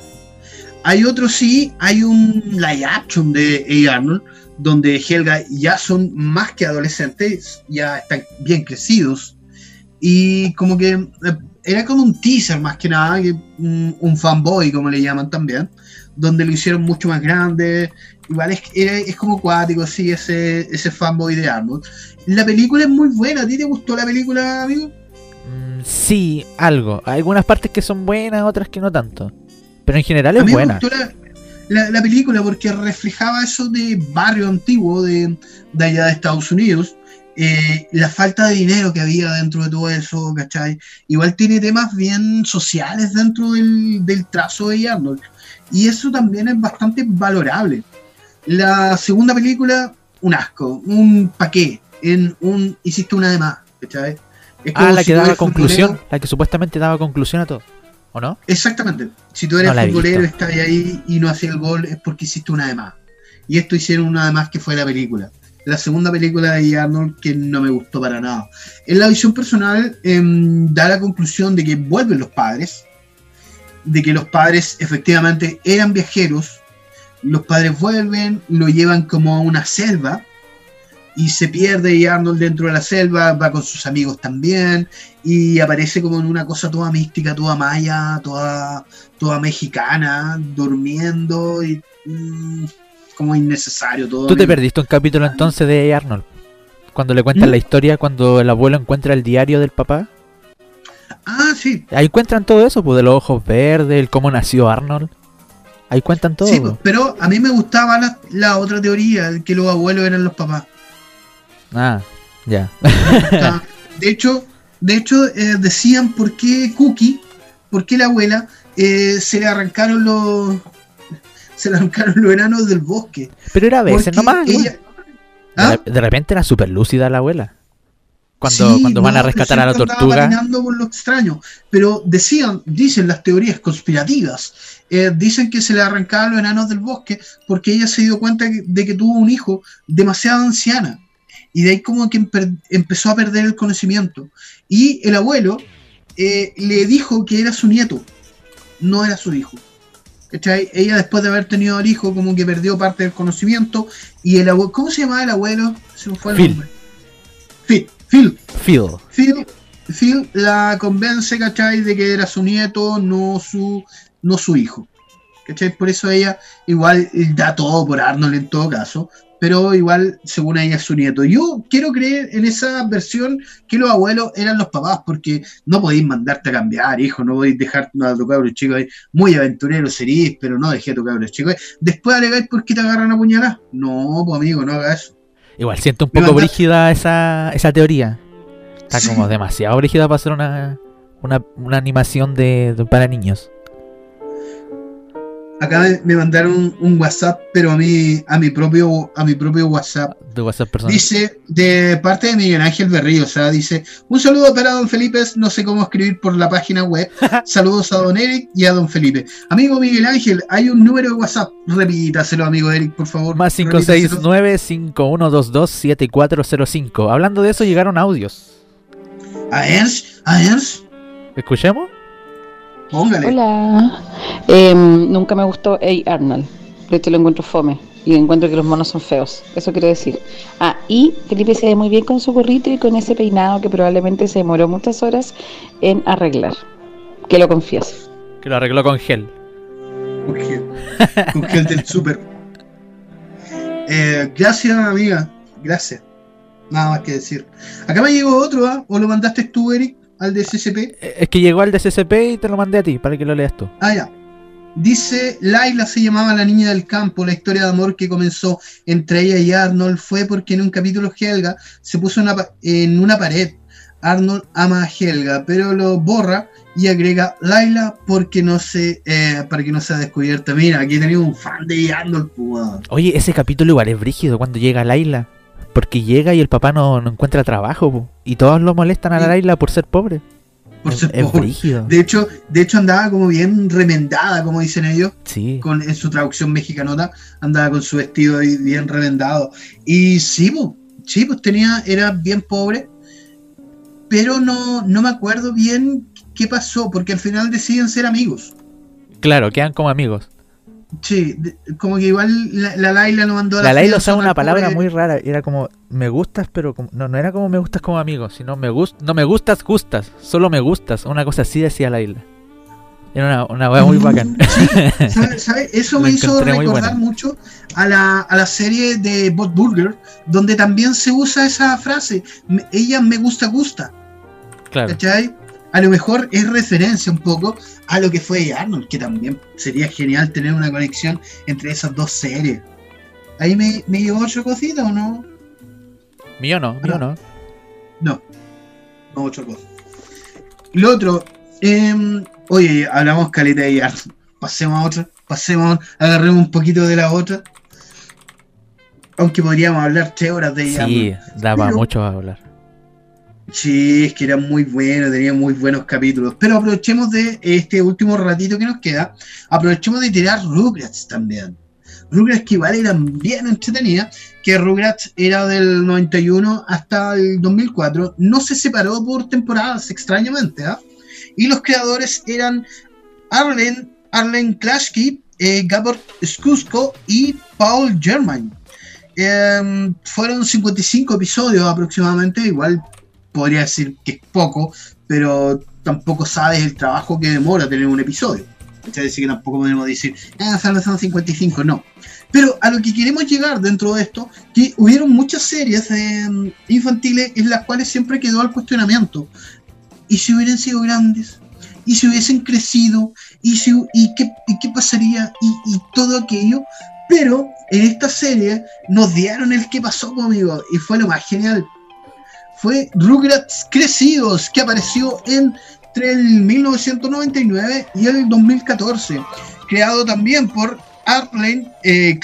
S2: Hay otro sí, hay un live action de A. Arnold, donde Helga ya son más que adolescentes, ya están bien crecidos. Y como que eh, era como un teaser más que nada, un, fanboy como le llaman también, donde lo hicieron mucho más grande. Igual es, es como cuático, sí, ese, ese fanboy de Arnold. La película es muy buena, ¿a ti te gustó la película, amigo?
S3: Mm, sí, algo. Hay algunas partes que son buenas, otras que no tanto. Pero en general es buena.
S2: la, película porque reflejaba eso de barrio antiguo de, allá de Estados Unidos. Eh, la falta de dinero que había dentro de todo eso, ¿cachai? Igual tiene temas bien sociales dentro del, trazo de Arnold. Y eso también es bastante valorable. La segunda película, un asco, un paqué, en un hiciste una de más, ¿cachai?
S3: ah, la que daba conclusión, la que supuestamente daba conclusión a todo. ¿O no?
S2: Exactamente. Si tú eres futbolero, estás ahí y no haces el gol, es porque hiciste una de más. Y esto hicieron una de más que fue la película. La segunda película de Arnold que no me gustó para nada. En la visión personal em, da la conclusión de que vuelven los padres, de que los padres efectivamente eran viajeros, los padres vuelven, lo llevan como a una selva, y se pierde y Arnold dentro de la selva, va con sus amigos también y aparece como en una cosa toda mística, toda maya, toda, toda mexicana, durmiendo y mm, como innecesario todo.
S3: ¿Tú te perdiste un capítulo entonces de Arnold? Cuando le cuentan ¿Mm? la historia, cuando el abuelo encuentra el diario del papá.
S2: Ah, sí.
S3: Ahí encuentran todo eso, pues de los ojos verdes, el cómo nació Arnold. Ahí cuentan todo. Sí, pues,
S2: pero a mí me gustaba la, la otra teoría, que los abuelos eran los papás.
S3: Ah, ya. [LAUGHS]
S2: de hecho, de hecho eh, decían por qué Cookie, por qué la abuela, eh, se le arrancaron los se le arrancaron los enanos del bosque.
S3: Pero era a veces nomás. ¿Ah? de, repente era súper lúcida la abuela. Cuando, cuando van a rescatar a la tortuga.
S2: por lo extraño. Pero decían, dicen las teorías conspirativas, eh, dicen que se le arrancaron los enanos del bosque porque ella se dio cuenta de que tuvo un hijo demasiado anciana y de ahí como que empezó a perder el conocimiento. Y el abuelo eh, le dijo que era su nieto, no era su hijo. Ella después de haber tenido al hijo como que perdió parte del conocimiento y el abuelo, ¿cómo se llamaba el abuelo? Se fue el nombre. Phil. Phil. Phil. Phil. la convence, ¿cachai? De que era su nieto, no su, no su hijo. ¿Cachai? Por eso ella igual da todo por Arnold en todo caso, pero igual, según ella, es su nieto. Yo quiero creer en esa versión que los abuelos eran los papás, porque no podéis mandarte a cambiar, hijo, no podéis dejar a tu cabros chicos ahí. Muy aventurero serís, pero no dejé a tu cabros chicos Después alegáis por qué te agarran a puñalar. No, pues amigo, no hagas eso.
S3: Igual siento un poco brígida esa, esa teoría. Está como demasiado brígida para ser una, una, animación de, para niños.
S2: Acá me, mandaron un, WhatsApp, pero a mí, a mi propio, a mi propio WhatsApp.
S3: De WhatsApp personal.
S2: Dice, de parte de Miguel Ángel Berrío, o sea, dice, un saludo para don Felipe, no sé cómo escribir por la página web. [LAUGHS] Saludos a don Eric y a don Felipe. Amigo Miguel Ángel, hay un número de WhatsApp, repítaselo, amigo Eric, por favor.
S3: Más 569-5122-7405. Hablando de eso, llegaron audios.
S2: A Ernst, a Ernst.
S3: ¿Escuchemos?
S4: Hola. Em, nunca me gustó A. Arnold. De hecho, lo encuentro fome. Y encuentro que los monos son feos. Eso quiero decir. Ah, y Felipe se ve muy bien con su gorrito y con ese peinado que probablemente se demoró muchas horas en arreglar. Que lo confieso.
S3: Que lo arregló con gel.
S2: Con gel. con gel del súper. Eh, gracias, amiga. Gracias. Nada más que decir. Acá me llegó otro, ¿ah? ¿O lo mandaste tú, Eric? Al de SCP.
S3: Eh, es que llegó al de SCP y te lo mandé a ti para que lo leas tú.
S2: Ah, ya. Dice, Laila se llamaba la niña del campo. La historia de amor que comenzó entre ella y Arnold fue porque en un capítulo Helga se puso en una pared. Arnold ama a Helga, pero lo borra y agrega Laila porque no se, eh, para que no sea descubierta. Mira, aquí tenemos un fan de Arnold. Pues,
S3: Oye, ese capítulo igual es brígido cuando llega Laila. Porque llega y el papá no, encuentra trabajo, y todos lo molestan a la isla por ser pobre.
S2: Por ser pobre. De hecho, de hecho andaba como bien remendada, como dicen ellos.
S3: Sí.
S2: Con, en su traducción mexicanota, andaba con su vestido bien remendado. Y sí, pues, sí, pues tenía, era bien pobre. Pero no, no me acuerdo bien qué pasó, porque al final deciden ser amigos.
S3: Claro, quedan como amigos.
S2: Sí, como que igual la, Laila no mandó
S3: a la La Laila usaba una palabra muy rara, era como me gustas, pero no, no era como me gustas como amigo, sino me gust no me gustas, gustas, solo me gustas, una cosa así decía Laila. Era una, una muy bacán. [LAUGHS]
S2: ¿sabes? Eso me hizo recordar mucho a la, a la serie de Bot Burger, donde también se usa esa frase, ella me gusta, gusta.
S3: Claro.
S2: ¿Cachai? A lo mejor es referencia un poco a lo que fue Arnold, que también sería genial tener una conexión entre esas dos series. ¿Ahí me, me llegó otra cosita o no?
S3: Mío no, mío no.
S2: No, no otra cosa. Lo otro, eh, oye, hablamos caleta y Arnold. Pasemos a otra, pasemos, agarremos un poquito de la otra. Aunque podríamos hablar tres horas de ella.
S3: Sí, daba mucho a hablar.
S2: Sí, es que era muy bueno, tenía muy buenos capítulos. Pero aprovechemos de este último ratito que nos queda, aprovechemos de tirar Rugrats también. Rugrats que igual eran bien entretenidas, que Rugrats era del 91 hasta el 2004, no se separó por temporadas extrañamente, ¿ah? Y los creadores eran Arlen, Arlen Klashki, eh, Gabor Skusko y Paul Germain. Em, fueron 55 episodios aproximadamente, igual podría decir que es poco, pero tampoco sabes el trabajo que demora tener un episodio. Es decir, que tampoco podemos decir, ah, son 55, no. Pero a lo que queremos llegar dentro de esto, que hubieron muchas series em, infantiles en las cuales siempre quedó el cuestionamiento. ¿Y si hubieran sido grandes? ¿Y si hubiesen crecido? ¿Y, si, y, qué, qué pasaría? Y, y, todo aquello. Pero en esta serie nos dieron el qué pasó conmigo. Y fue lo más genial fue Rugrats Crecidos, que apareció entre el 1999 y el 2014, creado también por Arlen eh,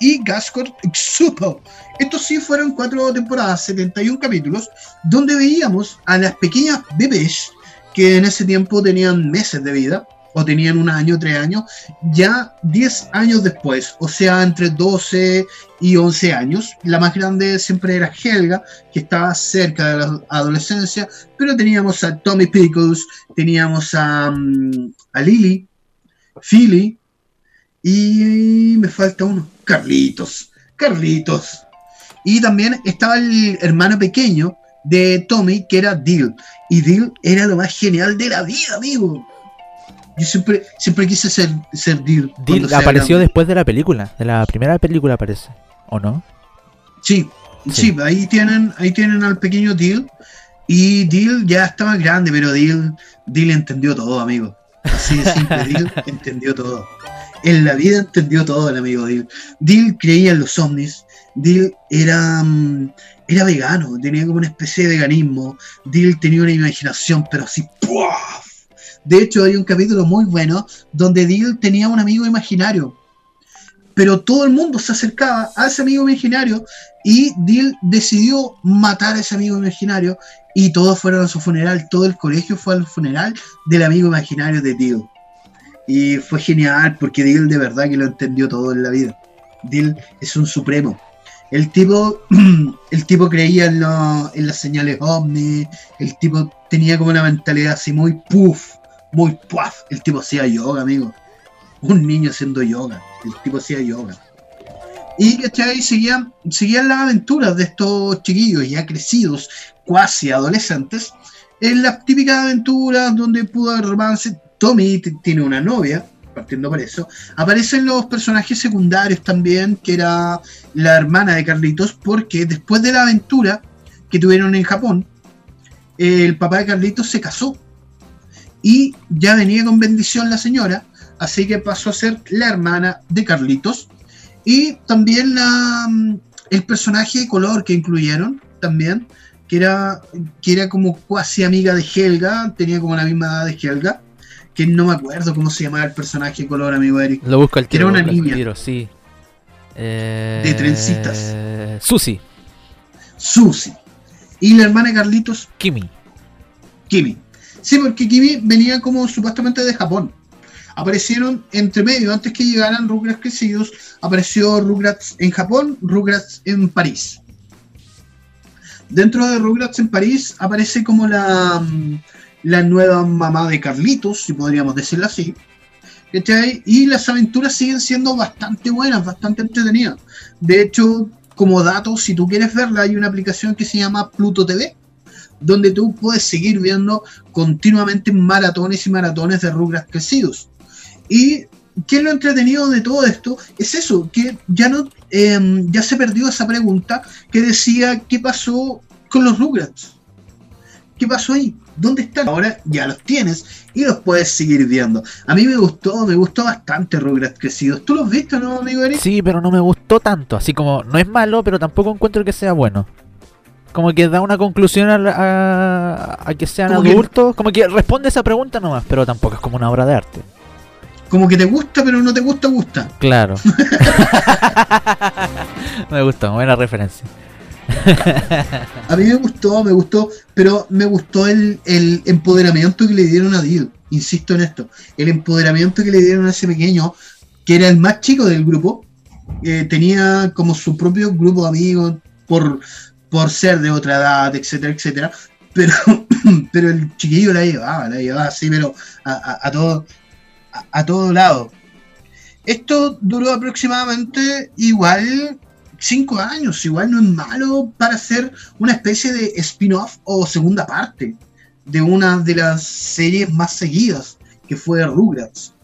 S2: y Gaskort Xupo. Estos sí fueron cuatro temporadas, 71 capítulos, donde veíamos a las pequeñas bebés que en ese tiempo tenían meses de vida, o tenían un año, tres años, ya 10 años después, o sea, entre 12 y 11 años. La más grande siempre era Helga, que estaba cerca de la adolescencia, pero teníamos a Tommy Pickles, teníamos a, mm, a Lily, Philly, y me falta uno, Carlitos, Carlitos. Y también estaba el hermano pequeño de Tommy, que era Dill. Y Dill era lo más genial de la vida, amigo. Yo siempre, siempre quise ser, ser Deal.
S3: apareció después de la película, de la primera película aparece, ¿o no?
S2: Sí, sí, ahí tienen, ahí tienen al pequeño Deal. Y Deal ya estaba grande, pero Deal, Deal entendió todo, amigo. Así de simple, [LAUGHS] Deal entendió todo. En la vida entendió todo el amigo Deal. Deal creía en los ovnis. Deal era, mm, era vegano, tenía como una especie de veganismo. Deal tenía una imaginación, pero así, ¡puaf! De hecho, hay un capítulo muy bueno donde Dill tenía un amigo imaginario. Pero todo el mundo se acercaba a ese amigo imaginario y Dill decidió matar a ese amigo imaginario y todos fueron a su funeral. Todo el colegio fue al funeral del amigo imaginario de Dill. Y fue genial porque Dill de verdad que lo entendió todo en la vida. Dill es un supremo. El tipo, [CLEARS THROAT] el tipo creía en, las señales ovni, el tipo tenía como una mentalidad así muy puff, muy puff. El tipo hacía yoga, amigo. Un niño haciendo yoga. El tipo hacía yoga. Y ¿cachai? Seguían, seguían las aventuras de estos chiquillos ya crecidos, cuasi adolescentes, en las típicas aventuras donde pudo haber romance. Tommy tiene una novia, partiendo por eso. Aparecen los personajes secundarios también, que era la hermana de Carlitos, porque después de la aventura que tuvieron en Japón, el papá de Carlitos se casó y ya venía con bendición la señora, así que pasó a ser la hermana de Carlitos. Y también la, el personaje de color que incluyeron también, que era, que era como cuasi amiga de Helga, tenía como la misma edad de Helga que no me acuerdo cómo se llamaba el personaje de color, amigo Eric.
S3: Lo busco al tiro.
S2: Era una niña.
S3: sí.
S2: de trencitas.
S3: Eh, Susi.
S2: Susi. Y la hermana de Carlitos.
S3: Kimi.
S2: Kimi. Sí, porque Kimi venía como supuestamente de Japón. Aparecieron entre medio, antes que llegaran Rugrats crecidos, apareció Rugrats en Japón, Rugrats en París. Dentro de Rugrats en París aparece como la, mm, la nueva mamá de Carlitos, si podríamos decirlo así. Y las aventuras siguen siendo bastante buenas, bastante entretenidas. De hecho, como dato, si tú quieres verla, hay una aplicación que se llama Pluto TV, donde tú puedes seguir viendo continuamente maratones y maratones de Rugrats crecidos. Y ¿qué lo entretenido de todo esto? Es eso, que ya no em, ya se perdió esa pregunta que decía qué pasó con los Rugrats. ¿Qué pasó ahí? ¿Dónde están? Ahora ya los tienes y los puedes seguir viendo. A mí me gustó, me gustó bastante Rugrats Crecidos. ¿Tú los viste, no, amigo Eric?
S3: Sí, pero no me gustó tanto. Así como, no es malo, pero tampoco encuentro que sea bueno. Como que da una conclusión a, que sean adultos. como que responde esa pregunta nomás, pero tampoco es como una obra de arte.
S2: Como que te gusta, pero no te gusta, gusta.
S3: Claro. [LAUGHS] [LAUGHS] me gustó, buena referencia.
S2: a mí me gustó, me gustó, pero me gustó el, empoderamiento que le dieron a Dio. Insisto en esto. El empoderamiento que le dieron a ese pequeño, que era el más chico del grupo. tenía como su propio grupo de amigos por, por ser de otra edad, etcétera, etcétera. Pero, [CLEARS THROAT] pero el chiquillo la llevaba, la llevaba así, pero a, a, todo, a todo lado. Esto duró aproximadamente igual cinco años, igual no es malo para hacer una especie de spin-off o segunda parte de una de las series más seguidas, que fue Rugrats.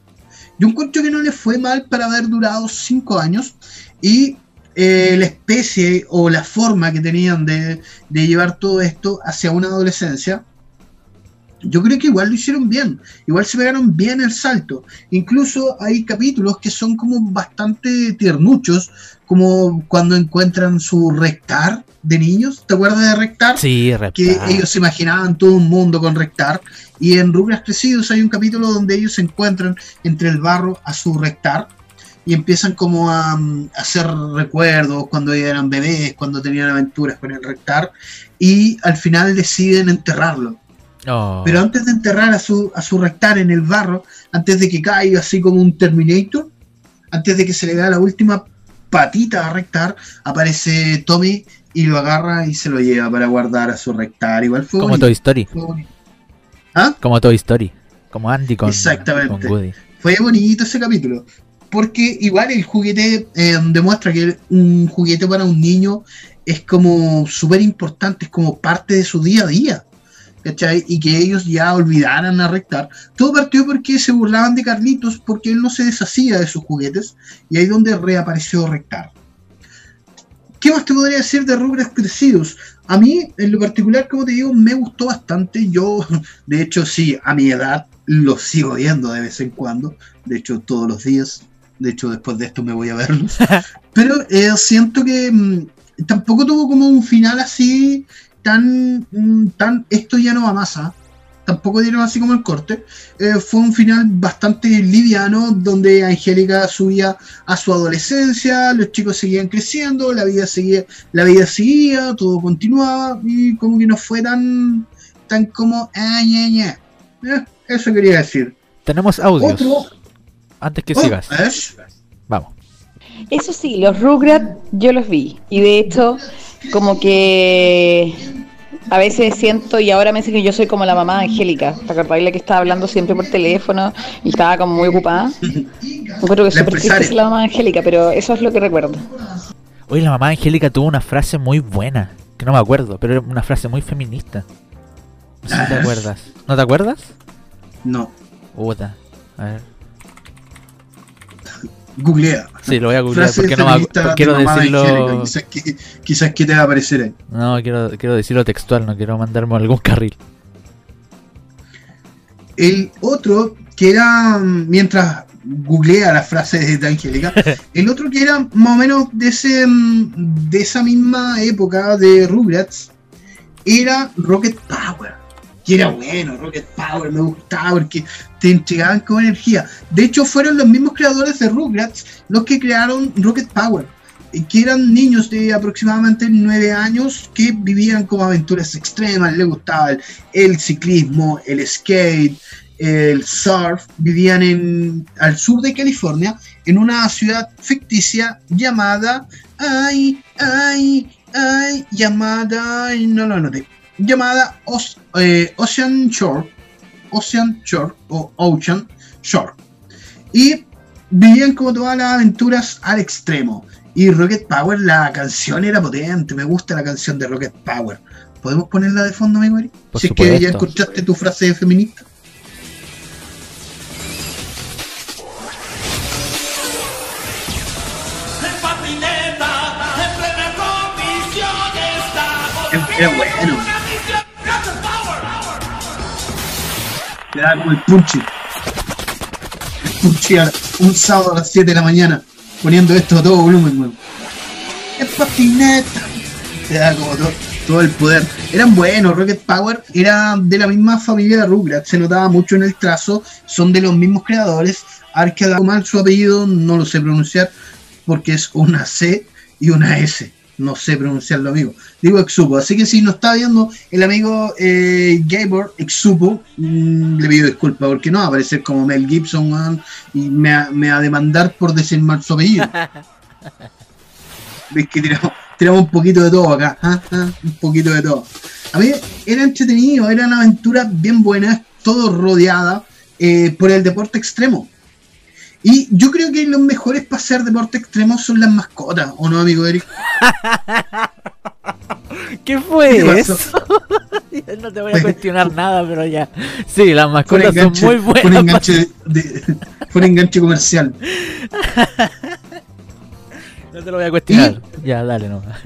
S2: Yo encuentro que no le fue mal para haber durado cinco años y eh, la especie o la forma que tenían de, de llevar todo esto hacia una adolescencia yo creo que igual lo hicieron bien, igual se pegaron bien el salto. Incluso hay capítulos que son como bastante tiernuchos, como cuando encuentran su rectar de niños. ¿Te acuerdas de rectar?
S3: Sí,
S2: rectar. Que ellos se imaginaban todo un mundo con rectar. Y en Rugras Crecidos hay un capítulo donde ellos se encuentran entre el barro a su rectar y empiezan como a, mm, hacer recuerdos cuando eran bebés, cuando tenían aventuras con el rectar y al final deciden enterrarlo Oh. Pero antes de enterrar a su, a su rectar en el barro, antes de que caiga así como un Terminator, antes de que se le da la última patita a rectar, aparece Tommy y lo agarra y se lo lleva para guardar a su rectar. Igual fue
S3: Como Toy Story.
S2: ¿Ah?
S3: Como Toy Story. Como Andy con,
S2: Exactamente. Fue bonito ese capítulo. Porque igual el juguete eh, demuestra que un juguete para un niño es como súper importante, es como parte de su día a día. Y que ellos ya olvidaran a rectar. Todo partió porque se burlaban de Carlitos porque él no se deshacía de sus juguetes y ahí donde reapareció rectar. ¿Qué más te podría decir de Rugrats crecidos? A mí, en lo particular, como te digo, me gustó bastante. Yo, de hecho, sí, a mi edad lo sigo viendo de vez en cuando. De hecho, todos los días. De hecho, después de esto me voy a verlos. [LAUGHS] Pero eh, siento que mm, tampoco tuvo como un final así tan, mm, tan, esto ya no va más, ¿ah? tampoco dieron así como el corte. Eh, fue un final bastante liviano, donde Angélica subía a su adolescencia, los chicos seguían creciendo, la vida seguía, la vida seguía, todo continuaba, y como que no fue tan, tan como, ay, ay. eso quería decir.
S3: Tenemos audios. Antes que
S2: Oh,
S3: sigas. Vamos.
S4: Eso sí, los Rugrats yo los vi. Y de hecho, como que a veces siento, y ahora me dicen que yo soy como la mamá de Angélica. ¿Te acordás la que estaba hablando siempre por teléfono y estaba como muy ocupada? Encuentro que es
S2: La
S4: súper triste ser la mamá de Angélica, pero eso es lo que recuerdo.
S3: Oye, la mamá de Angélica tuvo una frase muy buena. Que no me acuerdo, pero era una frase muy feminista. No sé si te
S2: Ah.
S3: acuerdas. ¿No te acuerdas?
S2: No,
S3: Puta. A ver.
S2: Googlea.
S3: Sí, lo voy a googlear
S2: Frase
S3: porque no
S2: feminista de
S3: quiero decirlo.
S2: Quizás que, quizás que te va a aparecer ahí.
S3: No, quiero, quiero decirlo textual, no quiero mandarme a algún carril.
S2: El otro, que era, mm, mientras googlea la frase de, de Angélica, [LAUGHS] el otro que era más o menos de, ese, mm, de esa misma época de Rugrats, era Rocket Power. Que era bueno, Rocket Power, me gustaba porque te entregaban como energía. De hecho, fueron los mismos creadores de Rugrats los que crearon Rocket Power. eh, Que eran niños de aproximadamente 9 años que vivían como aventuras extremas, les gustaba el, el ciclismo, el skate, el surf, vivían en, al sur de California, en una ciudad ficticia llamada, ay, ay, ay, llamada, no lo anoté, llamada Os- eh, Ocean Shore, Ocean Shore o Ocean Shore. Y vivían como todas las aventuras al extremo. Y Rocket Power, la canción era potente, me gusta la canción de Rocket Power. ¿Podemos ponerla de fondo? Eric?
S3: Por
S2: si es que ya escuchaste tu frase feminista. Era bueno. Le da como el punchi. El punchi a- un sábado a las 7 de la mañana, poniendo esto a todo volumen, weón. Es patineta. Te da como todo, todo el poder. Eran buenos, Rocket Power era de la misma familia de Rugrats, se notaba mucho en el trazo, son de los mismos creadores. Arqueda mal su apellido, no lo sé pronunciar, porque es una C y una S. No sé pronunciarlo, amigo. Digo Exupo. Así que si nos está viendo el amigo eh, Gabor Exupo, mm, le pido disculpas porque no va a aparecer como Mel Gibson y me, me va a demandar por decir mal su apellido. [LAUGHS] ¿Ves que tiramos, tiramos un poquito de todo acá? ¿ah? ¿ah? Un poquito de todo. A mí era entretenido, era una aventura bien buena, todo rodeada eh, por el deporte extremo. Y yo creo que los mejores para hacer deporte extremo son las mascotas, ¿o no, amigo Eric? [LAUGHS]
S3: ¿Qué fue eso? [LAUGHS] No te voy a cuestionar [LAUGHS] nada, pero ya. Sí, las mascotas son muy
S2: fue un
S3: buenas.
S2: enganche, de- fue un enganche comercial.
S3: No te lo voy a cuestionar. Ya, dale nomás.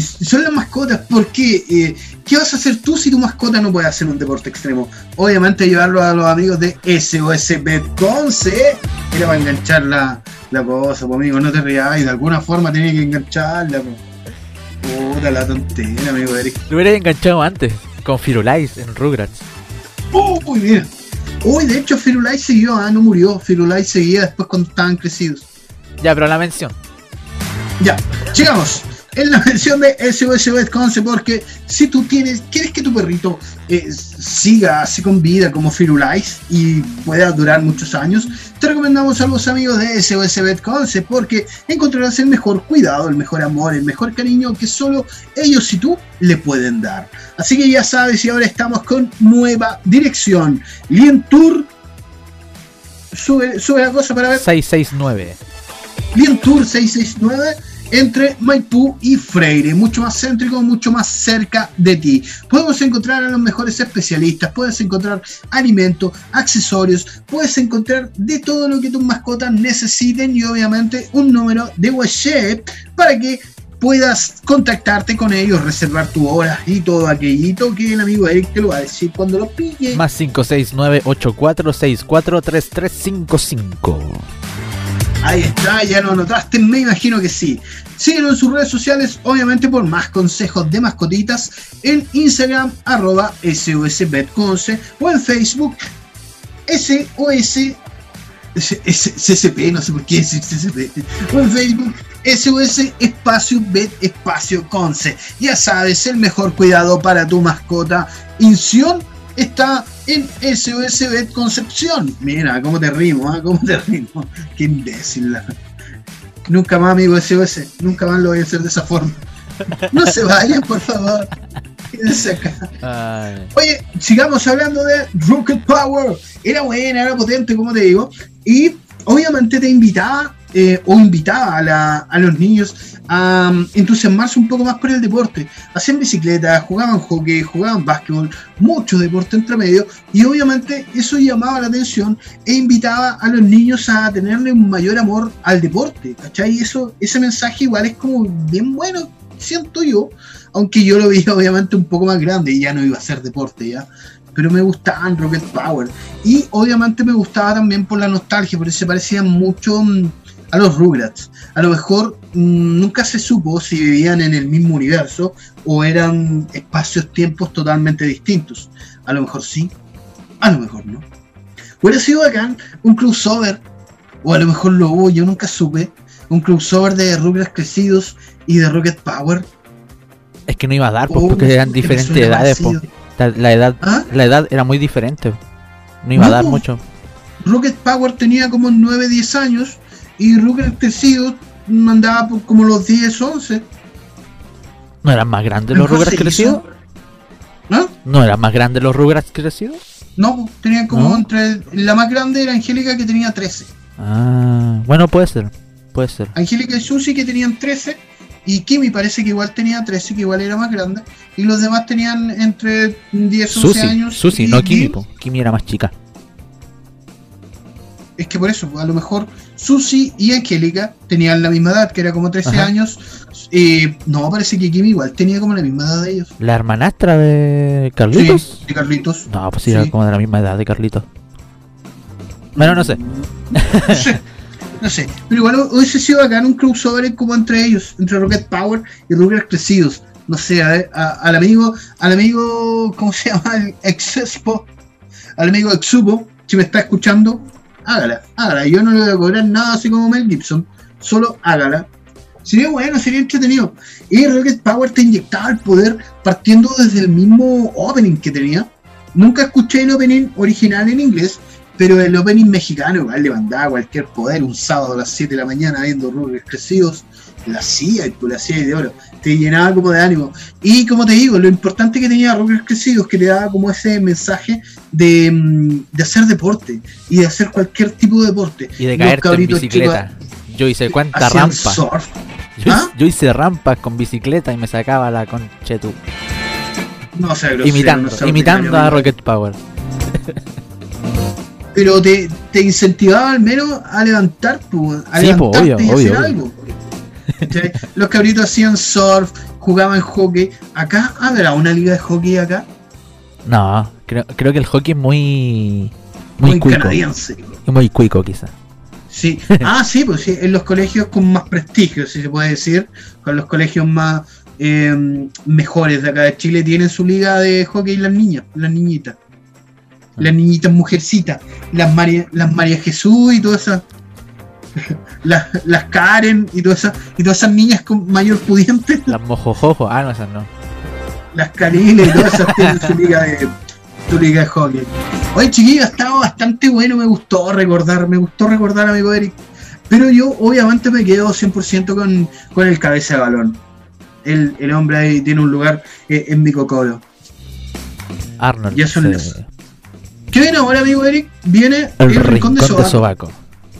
S2: Son las mascotas, ¿por qué? Eh, ¿Qué vas a hacer tú si tu mascota no puede hacer un deporte extremo? Obviamente llevarlo a los amigos de SOS Betconce era para enganchar la, la cosa, pues amigo, no te rías, de alguna forma tenía que engancharla. pues. Puta la tontera, amigo Eric.
S3: Lo hubiera enganchado antes, con Firulais en Rugrats.
S2: Uy, mira. Uy, de hecho Firulais siguió, ah, no murió. Firulais seguía después cuando estaban crecidos.
S3: Ya, pero la mención.
S2: Ya, llegamos en la mención de SOS Betconce porque si tú tienes, quieres que tu perrito eh, siga así con vida como Firulais y pueda durar muchos años, te recomendamos a los amigos de SOS Betconce porque encontrarás el mejor cuidado, el mejor amor, el mejor cariño que solo ellos y tú le pueden dar. Así que ya sabes, y ahora estamos con nueva dirección. Lien Tour. Sube, sube la cosa para ver.
S3: 669.
S2: Bien Tour 669 entre Maipú y Freire, mucho más céntrico, mucho más cerca de ti. Podemos encontrar a los mejores especialistas, puedes encontrar alimentos, accesorios, puedes encontrar de todo lo que tus mascotas necesiten y obviamente un número de WhatsApp para que puedas contactarte con ellos, reservar tu hora y todo aquellito que el amigo Eric te lo va a decir cuando lo pille.
S3: Más 569-8464-3355.
S2: Ahí está, ya lo notaste, me imagino que sí. Síguenos en sus redes sociales, obviamente por más consejos de mascotitas, en Instagram, arroba o en Facebook, SOS, CCP, no sé por qué decir CCP, o en Facebook, SOS Espacio Bet Espacio Conce. Ya sabes, el mejor cuidado para tu mascota. Inción está en SOS Bet Concepción. Mira, cómo te rimo, ¿ah? cómo te rimo. Qué imbécil. la- Nunca más, amigo SOS. Nunca más lo voy a hacer de esa forma. No se vayan, por favor. Quédense acá. Oye, sigamos hablando de Rocket Power. Era buena, era potente, como te digo. Y obviamente te invitaba eh, o invitaba a, la- a los niños a um, entusiasmarse un poco más por el deporte. Hacían bicicleta, jugaban hockey, jugaban básquetbol, mucho deporte entre medio. Y obviamente eso llamaba la atención e invitaba a los niños a tenerle un mayor amor al deporte. ¿Cachai? Eso, ese mensaje igual es como bien bueno, siento yo aunque yo lo veía obviamente un poco más grande y ya no iba a ser deporte ya. Pero me gustaban Rocket Power. Y obviamente me gustaba también por la nostalgia, porque se parecían mucho mm, a los Rugrats. A lo mejor mm, nunca se supo si vivían en el mismo universo o eran espacios-tiempos totalmente distintos. A lo mejor sí, a lo mejor no. Hubiera sido bacán un crossover, o a lo mejor lo hubo, yo nunca supe, un crossover de Rugrats crecidos y de Rocket Power.
S3: Es que no iba a dar, pues,
S2: Oh,
S3: porque eran diferentes edades. pues. La, la edad,
S2: ¿Ah?
S3: la edad era muy diferente. No iba a
S2: No,
S3: dar mucho.
S2: Rocket Power tenía como 9, 10 años y Rocket crecido andaba por como los 10, 11.
S3: ¿No eran más grandes los Rugrats crecidos?
S2: ¿Ah?
S3: ¿No eran más grandes los Rugrats crecidos?
S2: No, tenían como
S3: ¿No?
S2: entre. La más grande era Angélica que tenía 13.
S3: Ah, bueno, puede ser. Puede ser.
S2: Angélica y Susi que tenían 13. Y Kimi parece que igual tenía 13, que igual era más grande. Y los demás tenían entre 10, 11
S3: Susi,
S2: años.
S3: Susi, no Kimi, po. Kimi era más chica.
S2: Es que por eso, a lo mejor Susi y Angélica tenían la misma edad, que era como 13
S3: Ajá.
S2: años. Eh, no, parece que Kimi igual tenía como la misma edad de ellos.
S3: ¿La hermanastra de Carlitos?
S2: Sí, de Carlitos.
S3: No, pues sí, era como de la misma edad de Carlitos. Bueno, no sé.
S2: No sé, [LAUGHS] no sé. Pero igual hubiese sido bacán un crossover como entre ellos, entre Rocket Power y Rugrats crecidos. No sé, a ver, al amigo, al amigo, ¿cómo se llama? El Exespo, al amigo Exupo, si me está escuchando, hágala, hágala. Yo no le voy a cobrar nada así como Mel Gibson, solo hágala. Sería bueno, sería entretenido. Y Rocket Power te inyectaba el poder partiendo desde el mismo opening que tenía. Nunca escuché el opening original en inglés, pero el opening mexicano igual le mandaba cualquier poder un sábado a las 7 de la mañana viendo Rugrats crecidos. La hacía y tú la hacías de oro. Te llenaba como de ánimo. Y como te digo, lo importante que tenía Rugrats crecidos que te daba como ese mensaje de, mm, de hacer deporte y de hacer cualquier tipo de deporte.
S3: Y de caerte en bicicleta. Yo hice cuánta rampa.
S2: surf.
S3: Yo,
S2: ¿Ah?
S3: yo hice rampas con bicicleta y me sacaba la conchetu.
S2: No sé,
S3: Imitando,
S2: no
S3: imitando a. Rocket Power. [LAUGHS]
S2: pero te, te incentivaba al menos a levantar, pues, a
S3: Sí, po,
S2: levantarte
S3: obvio,
S2: y
S3: obvio,
S2: hacer
S3: obvio.
S2: algo. Los cabritos hacían surf, jugaban hockey. Acá, ¿habrá una liga de hockey acá?
S3: No, creo, creo que el hockey es muy. Muy,
S2: Muy
S3: cuico.
S2: canadiense.
S3: Es muy cuico, quizá.
S2: Sí. [LAUGHS] Ah, sí, pues sí, en los colegios con más prestigio, si se puede decir, con los colegios más eh, mejores de acá de Chile, tienen su liga de hockey las niñas, las niñitas. Las niñitas mujercitas, las María, las María Jesús y todas esas. [LAUGHS] Las, las Karen y todas esas, y todas esas niñas con mayor pudiente, [LAUGHS]
S3: Las mojojojo. Ah, no, esas no.
S2: las Cariles y todas esas tienen su liga de su liga de hockey. Oye chiquillo, ha estado bastante bueno, me gustó recordar, me gustó recordar amigo Eric. Pero yo obviamente me quedo 100% con, con el cabeza de balón. El, el hombre ahí tiene un lugar eh, en mi cocoro.
S3: Arnold. Se-
S2: las- ¿Qué viene ahora, amigo Eric? Viene
S3: El,
S2: el, rincón, de Sobaco.
S3: Sobaco.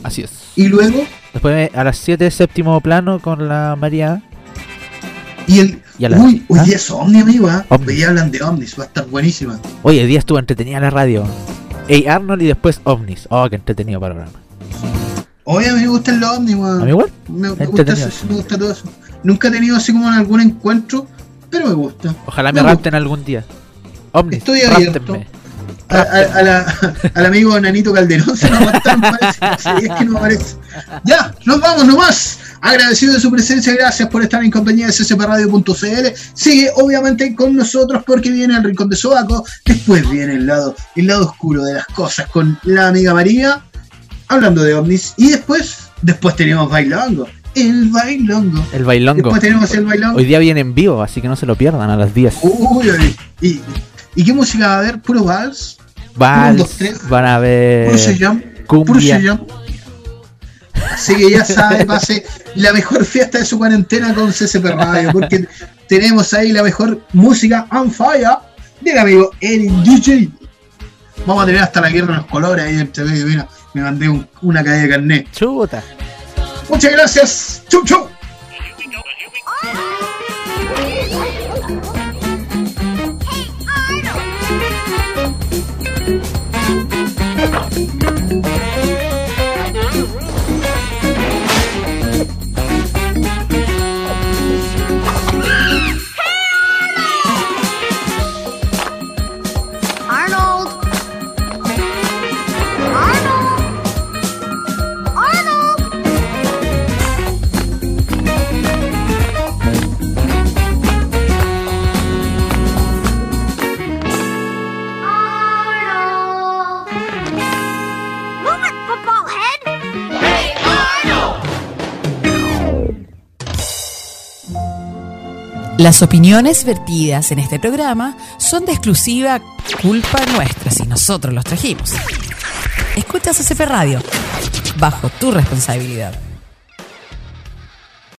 S3: Así es.
S2: Y luego,
S3: Después a las 7, séptimo plano con la María.
S2: y el.
S3: Y la-
S2: Uy, hoy
S3: ¿Ah?
S2: día es Omni, amigo.
S3: Omni.
S2: Hoy día hablan de Omnis, va a estar buenísima.
S3: Oye, el día estuvo entretenida la radio. Ey, Arnold y después Ovnis. Oh, qué entretenido programa.
S2: Oye, a mí me gustan los Omnis, weón.
S3: A mí igual.
S2: Me, me gusta eso, me gusta todo eso. Nunca he tenido así como en algún encuentro, pero me gusta.
S3: Ojalá me
S2: Me
S3: rapten algún día. Ovnis,
S2: Estoy abierto.
S3: ráptenme.
S2: A- a- a la- al amigo Nanito Calderón se lo mataron, parece. Sí, es que no aparece. Ya, nos vamos nomás. Agradecido de su presencia, gracias por estar en compañía de ccpradio.cl. Sigue obviamente con nosotros porque viene el Rincón de Sobaco. Después viene el lado, el lado oscuro de las cosas con la amiga María, hablando de ovnis. Y después, después tenemos Bailongo. El Bailongo.
S3: El bailongo.
S2: Después tenemos el Bailongo.
S3: Hoy día viene en vivo, así que no se lo pierdan a las 10.
S2: Uy, uy, y, ¿Y qué música va a haber? ¿Puro vals?
S3: Vals,
S2: dos, tres.
S3: van a
S2: ¿Puro
S3: ver?
S2: ¿Puro
S3: cumbia.
S2: Sheyam? Así que ya sabe, pase la mejor fiesta de su cuarentena con CCP Radio, porque tenemos ahí la mejor música on fire del amigo Eric DJ. Vamos a tener hasta la guerra de los colores ahí en TV. Mira, me mandé un- una caída de carnet.
S3: Chuta.
S2: Muchas gracias. Chau, chau.
S5: Arnold! [LAUGHS]
S1: Las opiniones vertidas en este programa son de exclusiva culpa nuestra si nosotros los trajimos. Escucha CCP Radio, bajo tu responsabilidad.